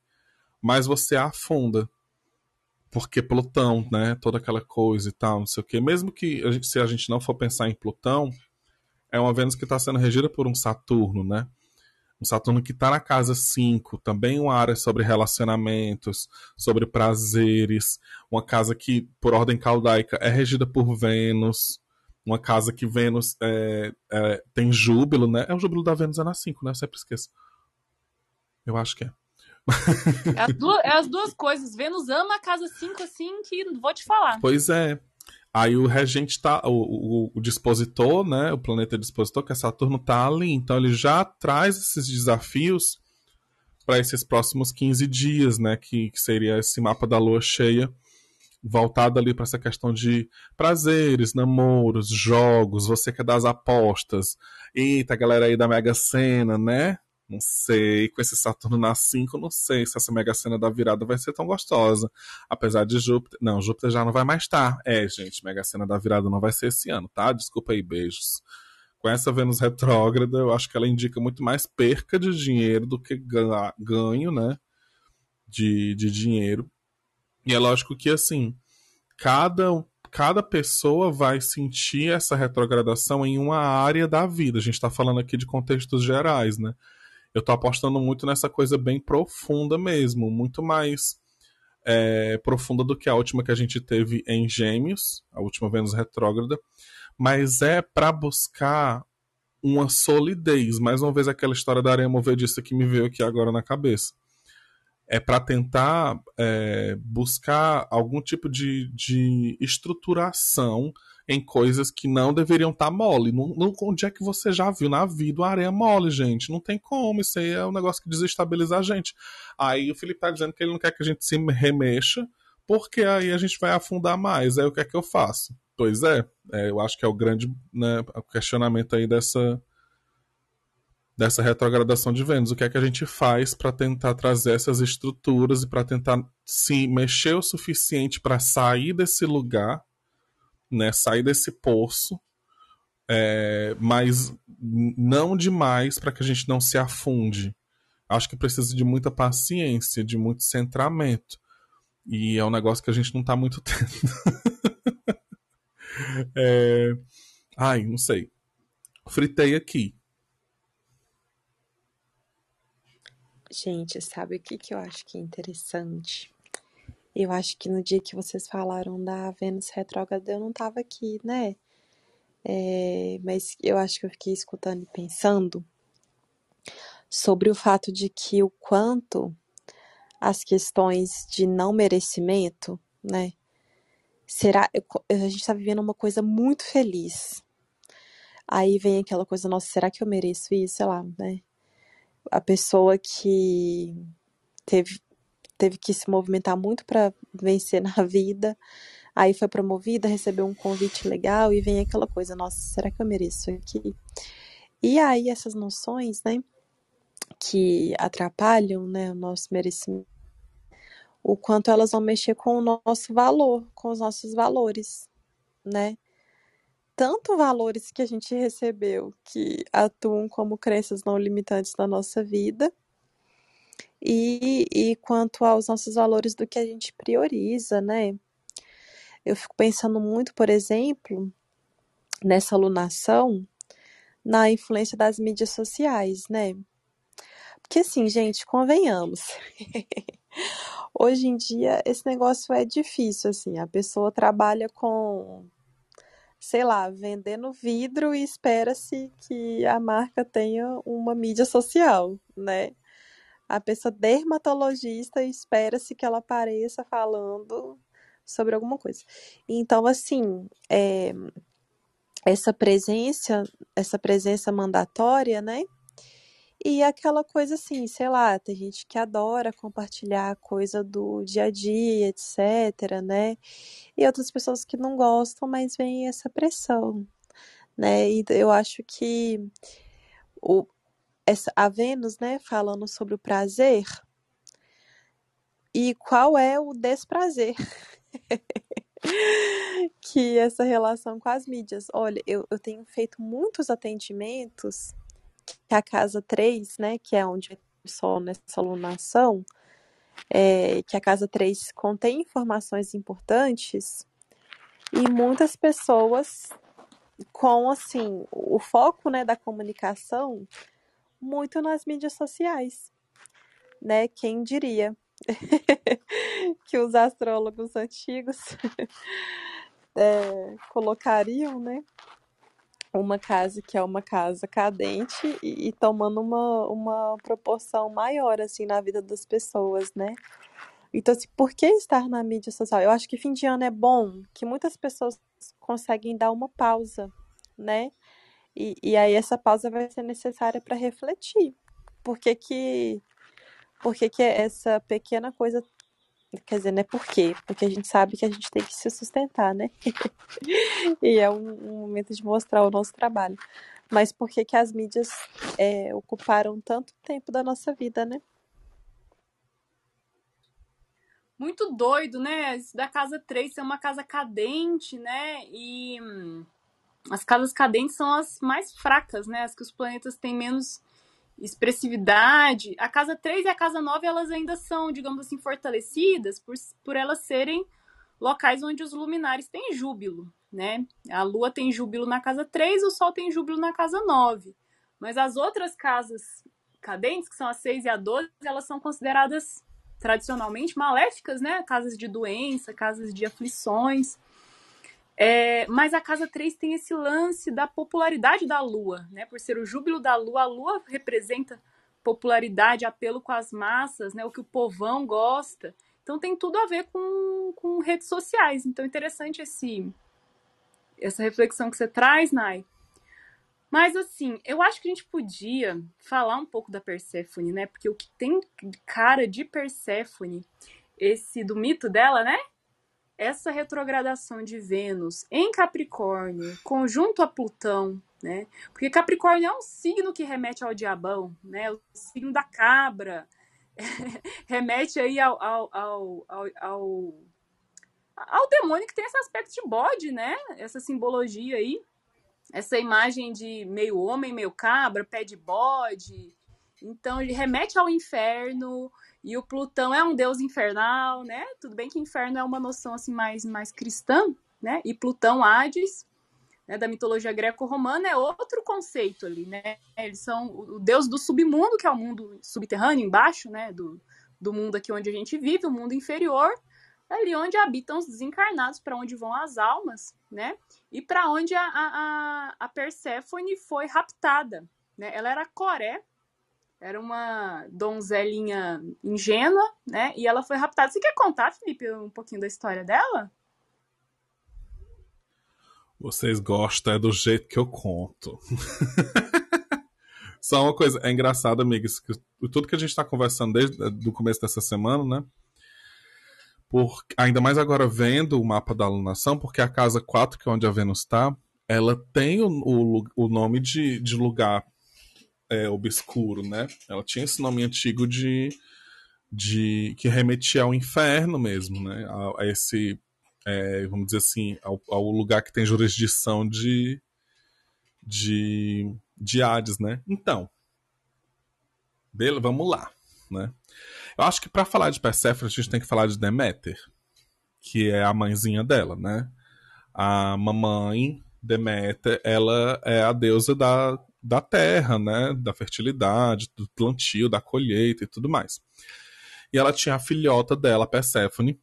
mais você afunda. Porque Plutão, né? Toda aquela coisa e tal, não sei o quê. Mesmo que a gente, se a gente não for pensar em Plutão, é uma Vênus que está sendo regida por um Saturno, né? Um Saturno que está na casa 5, também uma área sobre relacionamentos, sobre prazeres, uma casa que, por ordem caldaica, é regida por Vênus, uma casa que Vênus é, é, tem júbilo, né? É o júbilo da Vênus é na 5, né? Eu sempre esqueço. Eu acho que é. É as, duas, é as duas coisas. Vênus ama a casa 5 assim que vou te falar. Pois é. Aí o regente tá. O, o, o, dispositor, né? O planeta dispositor, que é Saturno, tá ali. Então ele já traz esses desafios para esses próximos 15 dias, né? Que, que seria esse mapa da lua cheia voltado ali para essa questão de prazeres, namoros, jogos, você quer das apostas. Eita, galera aí da Mega Sena, né? Não sei, com esse Saturno na 5, não sei se essa Mega Sena da virada vai ser tão gostosa. Apesar de Júpiter. Não, Júpiter já não vai mais estar. É, gente, Mega Sena da virada não vai ser esse ano, tá? Desculpa aí, beijos. Com essa Vênus retrógrada, eu acho que ela indica muito mais perca de dinheiro do que ganho, né? De, de dinheiro. E é lógico que, assim, cada, cada pessoa vai sentir essa retrogradação em uma área da vida. A gente está falando aqui de contextos gerais, né? Eu estou apostando muito nessa coisa bem profunda mesmo, muito mais é, profunda do que a última que a gente teve em Gêmeos, a última Vênus retrógrada, mas é para buscar uma solidez. Mais uma vez, aquela história da areia movediça que me veio aqui agora na cabeça é para tentar é, buscar algum tipo de, de estruturação em coisas que não deveriam estar tá mole. Não, não, onde é que você já viu na vida uma areia mole, gente? Não tem como, isso aí é um negócio que desestabiliza a gente. Aí o Felipe tá dizendo que ele não quer que a gente se remexa, porque aí a gente vai afundar mais. Aí o que é que eu faço? Pois é, é eu acho que é o grande né, questionamento aí dessa, dessa retrogradação de Vênus. O que é que a gente faz para tentar trazer essas estruturas e para tentar se mexer o suficiente para sair desse lugar, né, sair desse poço, é, mas não demais para que a gente não se afunde. Acho que precisa de muita paciência, de muito centramento. E é um negócio que a gente não está muito tendo. é... Ai, não sei. Fritei aqui. Gente, sabe o que, que eu acho que é interessante? Eu acho que no dia que vocês falaram da Vênus retrógrada, eu não estava aqui, né? É, mas eu acho que eu fiquei escutando e pensando sobre o fato de que o quanto as questões de não merecimento, né? Será. A gente está vivendo uma coisa muito feliz. Aí vem aquela coisa, nossa, será que eu mereço isso? Sei lá, né? A pessoa que teve, teve que se movimentar muito para vencer na vida, aí foi promovida, recebeu um convite legal e vem aquela coisa, nossa, será que eu mereço isso aqui? E aí essas noções, né, que atrapalham, né, o nosso merecimento, o quanto elas vão mexer com o nosso valor, com os nossos valores, né? Tanto valores que a gente recebeu que atuam como crenças não limitantes na nossa vida, e, e quanto aos nossos valores do que a gente prioriza, né? Eu fico pensando muito, por exemplo, nessa alunação, na influência das mídias sociais, né? Porque assim, gente, convenhamos. Hoje em dia esse negócio é difícil, assim, a pessoa trabalha com sei lá, vendendo vidro e espera-se que a marca tenha uma mídia social, né? A pessoa dermatologista espera-se que ela apareça falando sobre alguma coisa. Então, assim, é, essa presença, essa presença mandatória, né? E aquela coisa assim, sei lá, tem gente que adora compartilhar coisa do dia a dia, etc, né? E outras pessoas que não gostam, mas vem essa pressão, né? E eu acho que o, essa, a Vênus, né, falando sobre o prazer, e qual é o desprazer que essa relação com as mídias. Olha, eu, eu tenho feito muitos atendimentos que a casa 3, né, que é onde só nessa alunação, é, que a casa 3 contém informações importantes e muitas pessoas com assim o foco né da comunicação muito nas mídias sociais né quem diria que os astrólogos antigos é, colocariam né uma casa que é uma casa cadente e, e, tomando uma, uma proporção maior assim na vida das pessoas, né? Então, assim, por que estar na mídia social? Eu acho que fim de ano é bom, que muitas pessoas conseguem dar uma pausa, né? E, e aí essa pausa vai ser necessária para refletir. Por que que, por que que essa pequena coisa Quer dizer, né? Por quê? Porque a gente sabe que a gente tem que se sustentar, né? e é um, um, momento de mostrar o nosso trabalho. Mas por que, que as mídias é, ocuparam tanto tempo da nossa vida, né? Muito doido, né? Isso da casa 3 ser uma casa cadente, né? E hum, as casas cadentes são as mais fracas, né? As que os planetas têm menos expressividade. A casa 3 e a casa 9, elas ainda são, digamos assim, fortalecidas por, por elas serem locais onde os luminares têm júbilo, né? A lua tem júbilo na casa 3, o sol tem júbilo na casa 9. Mas as outras casas cadentes, que são a 6 e a 12, elas são consideradas tradicionalmente maléficas, né? Casas de doença, casas de aflições. É, mas a casa 3 tem esse lance da popularidade da lua, né? Por ser o júbilo da lua, a lua representa popularidade, apelo com as massas, né? O que o povão gosta. Então tem tudo a ver com, com redes sociais. Então interessante esse essa reflexão que você traz, Nai. Mas assim, eu acho que a gente podia falar um pouco da Perséfone, né? Porque o que tem cara de Perséfone, esse do mito dela, né? Essa retrogradação de Vênus em Capricórnio, conjunto a Plutão, né? Porque Capricórnio é um signo que remete ao diabão, né? O signo da cabra. remete aí ao, ao, ao, ao, ao, ao demônio que tem esse aspecto de bode, né? Essa simbologia aí. Essa imagem de meio homem, meio cabra, pé de bode. Então, ele remete ao inferno, e o Plutão é um deus infernal, né? Tudo bem que inferno é uma noção assim mais, mais cristã, né? E Plutão, Hades, né, da mitologia greco-romana, é outro conceito ali, né? Eles são o deus do submundo, que é o mundo subterrâneo, embaixo, né? Do, do mundo aqui onde a gente vive, o mundo inferior, ali onde habitam os desencarnados, para onde vão as almas, né? E para onde a, a, a Perséfone foi raptada, né? Ela era Coré, era uma donzelinha ingênua, né? E ela foi raptada. Você quer contar, Felipe, um pouquinho da história dela? Vocês gostam é do jeito que eu conto. Só uma coisa, é engraçado, amigas, que tudo que a gente está conversando desde o começo dessa semana, né? Por, ainda mais agora vendo o mapa da alunação, porque a casa 4, que é onde a Vênus está, ela tem o, o, o nome de, de lugar é, obscuro, né? Ela tinha esse nome antigo de, de que remetia ao inferno mesmo, né? A, a esse, é, vamos dizer assim, ao, ao, lugar que tem jurisdição de, de, de Hades, né? Então, beleza, vamos lá, né? Eu acho que para falar de Persephone a gente tem que falar de Deméter, que é a mãezinha dela, né? A mamãe Deméter, ela é a deusa da, da terra, né? Da fertilidade, do plantio, da colheita e tudo mais. E ela tinha a filhota dela, Perséfone.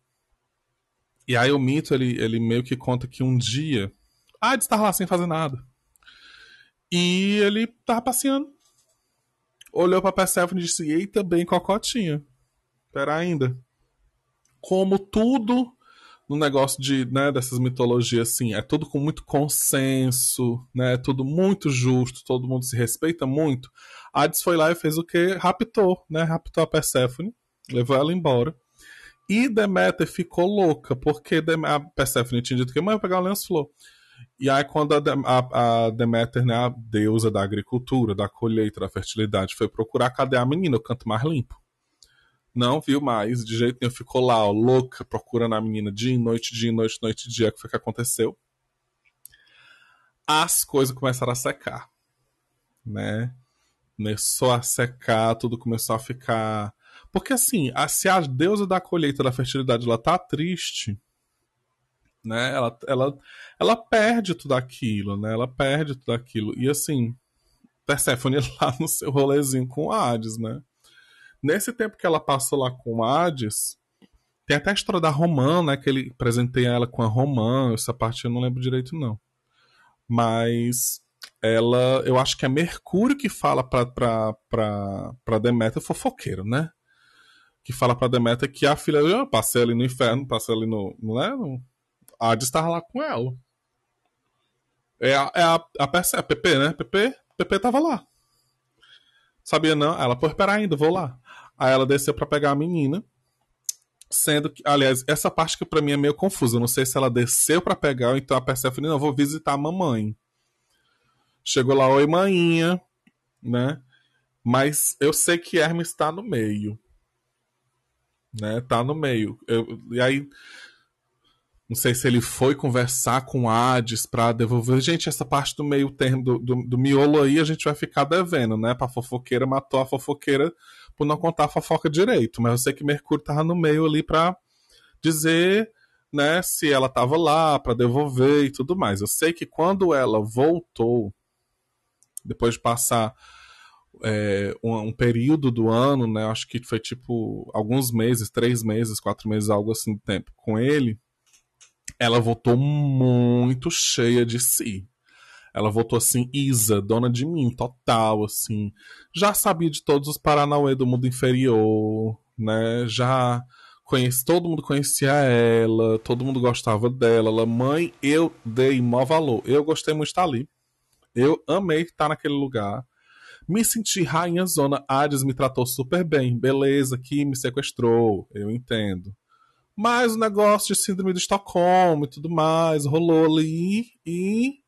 E aí o mito, ele, ele meio que conta que um dia... Hades estava lá sem fazer nada. E ele tava passeando. Olhou pra Perséfone e disse, eita, bem cocotinha. Pera ainda. Como tudo no negócio de, né, dessas mitologias, assim, é tudo com muito consenso, né, é tudo muito justo, todo mundo se respeita muito. Hades foi lá e fez o que? Raptou, né, raptou a Perséfone levou ela embora. E Deméter ficou louca, porque a Persephone tinha dito que mãe, pegar o lenço flor. E aí, quando a, a, a Deméter, né, a deusa da agricultura, da colheita, da fertilidade, foi procurar cadê a menina, o canto mais limpo. Não viu mais, de jeito nenhum, ficou lá, ó, louca, procurando a menina dia e noite, dia e noite, noite e dia, que foi que aconteceu. As coisas começaram a secar, né? Começou a secar, tudo começou a ficar porque assim, a, se a deusa da colheita da fertilidade ela tá triste, né? Ela, ela, ela perde tudo aquilo, né? Ela perde tudo aquilo. E assim, Persephone lá no seu rolezinho com Hades, né? Nesse tempo que ela passou lá com Hades, tem até a história da Romã, né? Que ele presenteia ela com a Romã. Essa parte eu não lembro direito, não. Mas ela, eu acho que é Mercúrio que fala pra, pra, pra, pra Deméter fofoqueiro, né? que fala pra Deméter que a filha ah, passei ali no inferno, passei ali no. Não é? No... A Hades estava lá com ela. É a, é a, a, a, a PP, né? PP, PP tava lá. Sabia não? Ela, pô, espera ainda, vou lá. Aí ela desceu para pegar a menina. Sendo que, aliás, essa parte que para mim é meio confusa. Eu não sei se ela desceu para pegar ou então a Persephone, não, vou visitar a mamãe. Chegou lá, oi, maninha, né? Mas eu sei que Hermes está no meio né? Tá no meio. Eu, e aí não sei se ele foi conversar com Hades para devolver. Gente, essa parte do meio termo, do, do, do, miolo aí, a gente vai ficar devendo, né? Pra fofoqueira, matou a fofoqueira por não contar a fofoca direito. Mas eu sei que Mercúrio tava no meio ali pra dizer, né, se ela tava lá, para devolver e tudo mais. Eu sei que quando ela voltou, depois de passar é, um, um, período do ano, né? Acho que foi tipo alguns meses, três meses, quatro meses, algo assim de tempo com ele. Ela voltou muito cheia de si. Ela voltou assim, Isa, dona de mim, total, assim. Já sabia de todos os Paranauê do mundo inferior, né? Já conheci, todo mundo conhecia ela, todo mundo gostava dela. Ela, mãe, eu dei maior valor. Eu gostei muito de estar ali. Eu amei estar naquele lugar. Me senti rainha zona. Hades me tratou super bem. Beleza, que me sequestrou. Eu entendo. Mas o negócio de síndrome de Estocolmo e tudo mais rolou ali e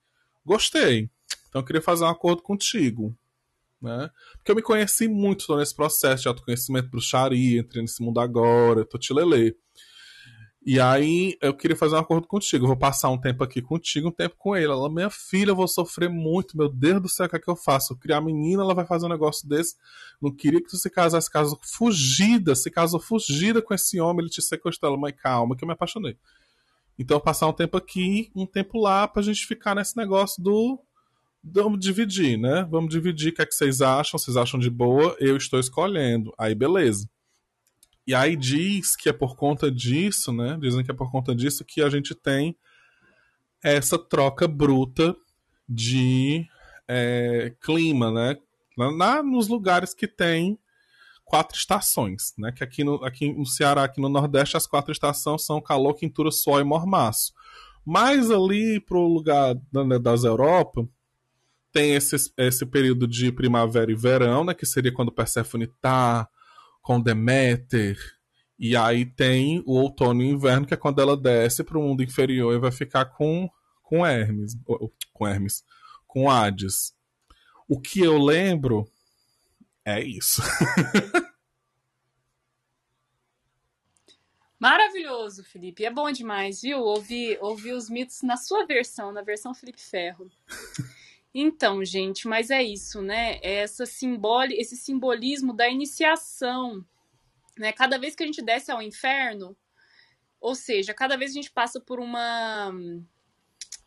gostei. Então eu queria fazer um acordo contigo. Né? Porque eu me conheci muito nesse processo de autoconhecimento, bruxaria, entrei nesse mundo agora, tô te lelê. E aí eu queria fazer um acordo contigo. Eu vou passar um tempo aqui contigo, um tempo com ele. Ela, minha filha, eu vou sofrer muito. Meu Deus do céu, o que é que eu faço? Eu criar a menina, ela vai fazer um negócio desse. Não queria que tu se casasse, casou fugida, se casou fugida com esse homem, ele te sequestrou. Ela, mãe, calma, que eu me apaixonei. Então, passar um tempo aqui, um tempo lá, pra gente ficar nesse negócio do. Vamos dividir, né? Vamos dividir o que é que vocês acham, vocês acham de boa, eu estou escolhendo. Aí, beleza. E aí diz que é por conta disso, né? Dizem que é por conta disso que a gente tem essa troca bruta de é, clima, né? Na, nos lugares que tem quatro estações, né? Que aqui no, aqui no Ceará, aqui no Nordeste, as quatro estações são calor, quintura, sol e mormaço. Mas ali pro lugar né, das Europa tem esse, esse período de primavera e verão, né? Que seria quando Persephone tá com Deméter. E aí tem o outono e inverno, que é quando ela desce para o mundo inferior e vai ficar com, com Hermes. Com Hermes. Com Hades. O que eu lembro é isso. Maravilhoso, Felipe. É bom demais, viu? Ouvir, ouvir os mitos na sua versão, na versão Felipe Ferro. Então, gente, mas é isso, né? É essa simboli, esse simbolismo da iniciação, né? Cada vez que a gente desce ao inferno, ou seja, cada vez a gente passa por uma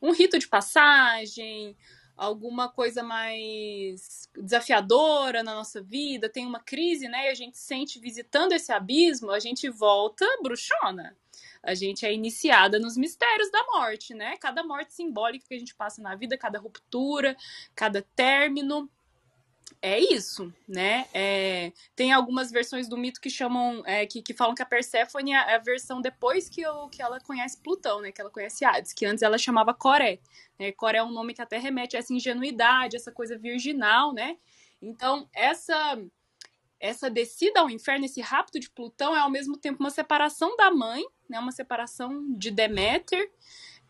um rito de passagem, alguma coisa mais desafiadora na nossa vida, tem uma crise, né? E a gente sente visitando esse abismo, a gente volta bruxona. A gente é iniciada nos mistérios da morte, né? Cada morte simbólica que a gente passa na vida, cada ruptura, cada término. É isso, né? É, tem algumas versões do mito que chamam, é, que, que falam que a Perséfone é a versão depois que, eu, que ela conhece Plutão, né? Que ela conhece Hades, que antes ela chamava Coré. Né? Coré é um nome que até remete a essa ingenuidade, essa coisa virginal, né? Então, essa essa descida ao inferno, esse rapto de Plutão, é ao mesmo tempo uma separação da mãe, né, uma separação de Deméter,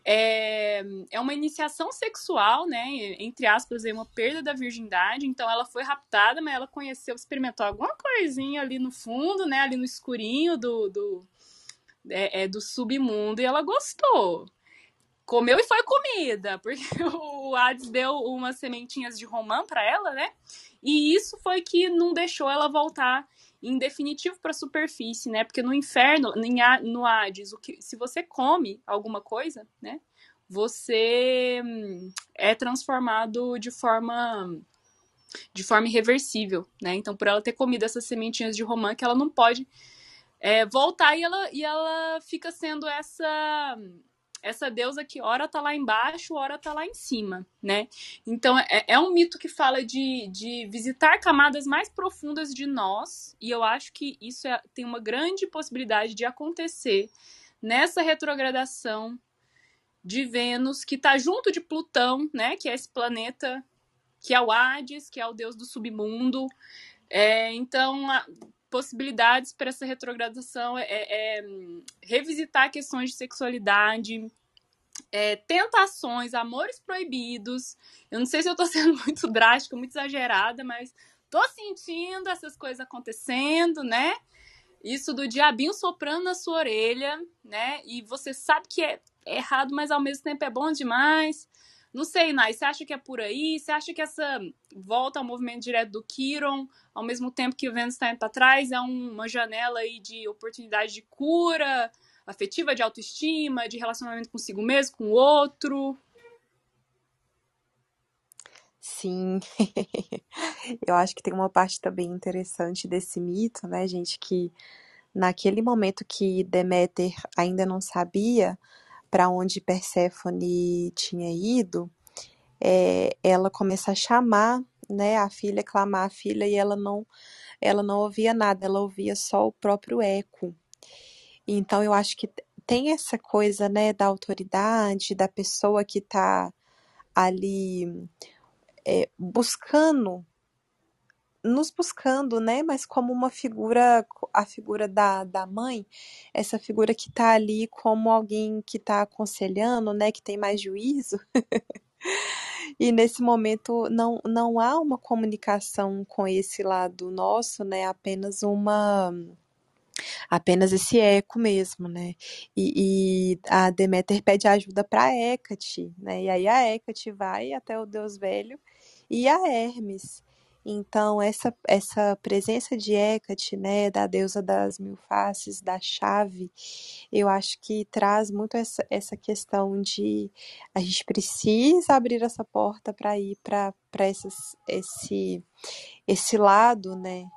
é, é uma iniciação sexual, né, entre aspas, é uma perda da virgindade, então ela foi raptada, mas ela conheceu, experimentou alguma coisinha ali no fundo, né, ali no escurinho do, do, é, é, do submundo, e ela gostou comeu e foi comida, porque o Hades deu umas sementinhas de romã para ela, né? E isso foi que não deixou ela voltar em definitivo para a superfície, né? Porque no inferno, no Hades, o que, se você come alguma coisa, né? Você hum, é transformado de forma de forma irreversível, né? Então, por ela ter comido essas sementinhas de romã, que ela não pode é, voltar e ela, e ela fica sendo essa essa deusa que ora tá lá embaixo, ora tá lá em cima, né? Então é, é um mito que fala de, de visitar camadas mais profundas de nós, e eu acho que isso é, tem uma grande possibilidade de acontecer nessa retrogradação de Vênus, que está junto de Plutão, né? Que é esse planeta que é o Hades, que é o deus do submundo. É, então, possibilidades para essa retrogradação é, é, é, revisitar questões de sexualidade, é, tentações, amores proibidos. Eu não sei se eu estou sendo muito drástica, muito exagerada, mas tô sentindo essas coisas acontecendo, né? Isso do diabinho soprando na sua orelha, né? E você sabe que é errado, mas ao mesmo tempo é bom demais. Não sei, Nai, você acha que é por aí? Você acha que essa volta ao movimento direto do Kiron, ao mesmo tempo que o Vênus está indo para trás, é uma janela aí de oportunidade de cura afetiva, de autoestima, de relacionamento consigo mesmo, com o outro? Sim, eu acho que tem uma parte também interessante desse mito, né, gente, que naquele momento que Deméter ainda não sabia para onde Perséfone tinha ido, é, ela começa a chamar, né, a filha, clamar a filha e ela não, ela não ouvia nada, ela ouvia só o próprio eco. Então eu acho que tem essa coisa, né, da autoridade, da pessoa que está ali é, buscando nos buscando, né? Mas como uma figura, a figura da, da mãe, essa figura que tá ali como alguém que tá aconselhando, né? Que tem mais juízo. e nesse momento não, não há uma comunicação com esse lado nosso, né? Apenas uma apenas esse eco mesmo, né? E, e a Deméter pede ajuda para Hecate, né? E aí a Hecate vai até o Deus Velho e a Hermes. Então, essa, essa presença de Hecate, né, da deusa das mil faces, da chave, eu acho que traz muito essa, essa questão de a gente precisa abrir essa porta para ir para esse, esse lado, né?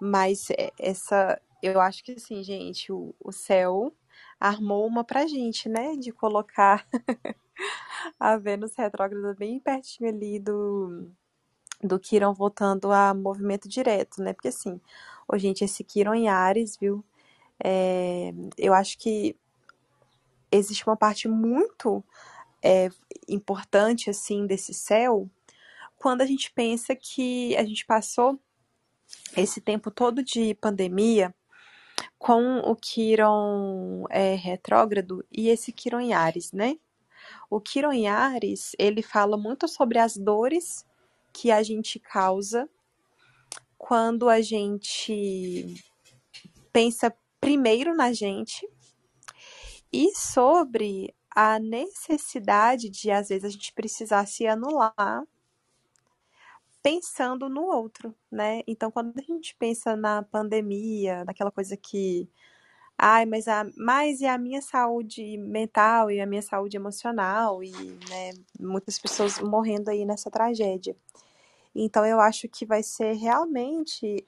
Mas essa, eu acho que assim, gente, o, o céu armou uma pra gente, né? De colocar a Vênus retrógrada bem pertinho ali do do Quiron voltando a movimento direto, né? Porque assim, oh, gente, esse Quiron em Ares, viu? É, eu acho que existe uma parte muito é, importante, assim, desse céu, quando a gente pensa que a gente passou esse tempo todo de pandemia com o Quiron é, retrógrado e esse Quiron em Ares, né? O Quiron em Ares, ele fala muito sobre as dores que a gente causa quando a gente pensa primeiro na gente, e sobre a necessidade de, às vezes, a gente precisar se anular pensando no outro, né? Então, quando a gente pensa na pandemia, naquela coisa que, ai, mas a, mais e a minha saúde mental e a minha saúde emocional e, né, muitas pessoas morrendo aí nessa tragédia. Então, eu acho que vai ser realmente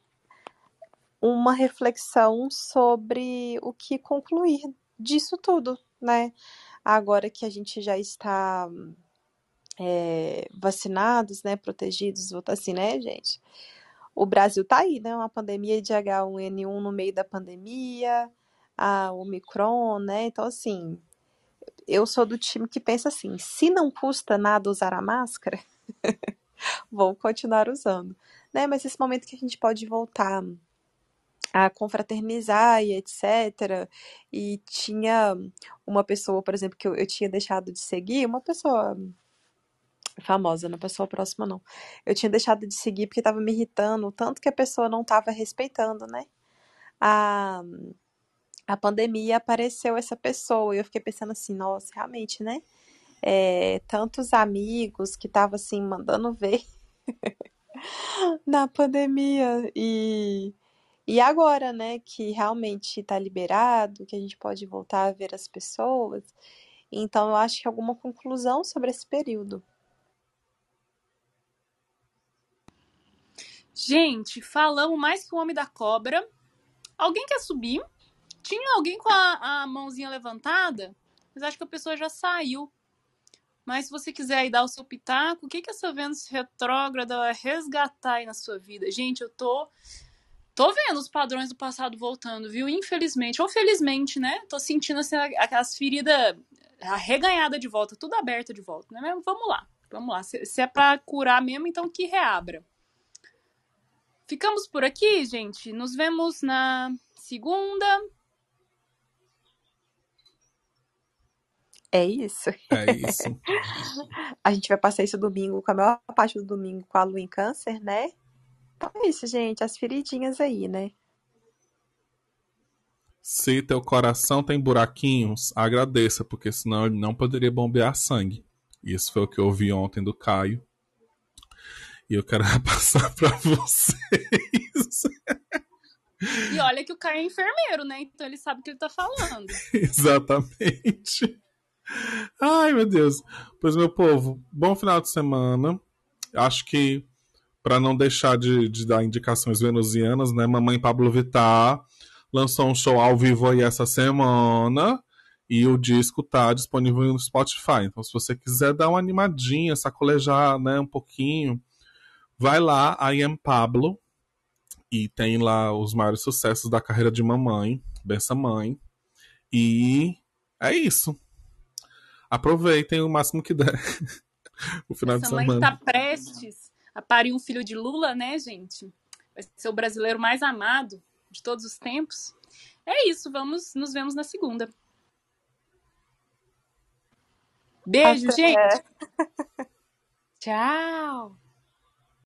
uma reflexão sobre o que concluir disso tudo, né? Agora que a gente já está é, vacinados, né, protegidos, assim, né, gente? O Brasil tá aí, né? Uma pandemia de H1N1 no meio da pandemia, a Omicron, né? Então, assim, eu sou do time que pensa assim: se não custa nada usar a máscara, vou continuar usando, né? Mas esse momento que a gente pode voltar a confraternizar e etc. E tinha uma pessoa, por exemplo, que eu, eu tinha deixado de seguir, uma pessoa famosa, não pessoa próxima, não. Eu tinha deixado de seguir porque estava me irritando, tanto que a pessoa não estava respeitando, né? A, a pandemia apareceu essa pessoa e eu fiquei pensando assim, nossa, realmente, né? É, tantos amigos que estavam assim, mandando ver na pandemia e e agora, né, que realmente está liberado, que a gente pode voltar a ver as pessoas, então eu acho que alguma conclusão sobre esse período. Gente, falamos mais que o Homem da Cobra. Alguém quer subir? Tinha alguém com a, a mãozinha levantada, mas acho que a pessoa já saiu. Mas se você quiser aí dar o seu pitaco, o que, que essa Vênus retrógrada vai resgatar aí na sua vida? Gente, eu tô Tô vendo os padrões do passado voltando, viu? Infelizmente, ou felizmente, né? Tô sentindo assim, aquelas feridas arreganhadas de volta, tudo aberto de volta, né? Vamos lá, vamos lá. Se, se é pra curar mesmo, então que reabra. Ficamos por aqui, gente. Nos vemos na segunda. É isso. É isso. a gente vai passar esse domingo, com a maior parte do domingo com a lua em câncer, né? Então é isso, gente. As feridinhas aí, né? Se teu coração tem buraquinhos, agradeça, porque senão ele não poderia bombear sangue. Isso foi o que eu ouvi ontem do Caio. E eu quero repassar para vocês. E olha que o Caio é enfermeiro, né? Então ele sabe o que ele tá falando. Exatamente. Ai, meu Deus. Pois, meu povo, bom final de semana. Acho que para não deixar de, de, dar indicações venusianas, né? Mamãe Pablo Vittar lançou um show ao vivo aí essa semana e o disco tá disponível no Spotify. Então, se você quiser dar uma animadinha, sacolejar, né, um pouquinho, vai lá, I Am Pablo, e tem lá os maiores sucessos da carreira de mamãe, Benção Mãe. E é isso. Aproveitem o máximo que der. o final Essa de semana. mãe tá prestes a parir um filho de Lula, né, gente? Vai ser o brasileiro mais amado de todos os tempos. É isso, vamos, nos vemos na segunda. Beijo, Até. gente. Tchau.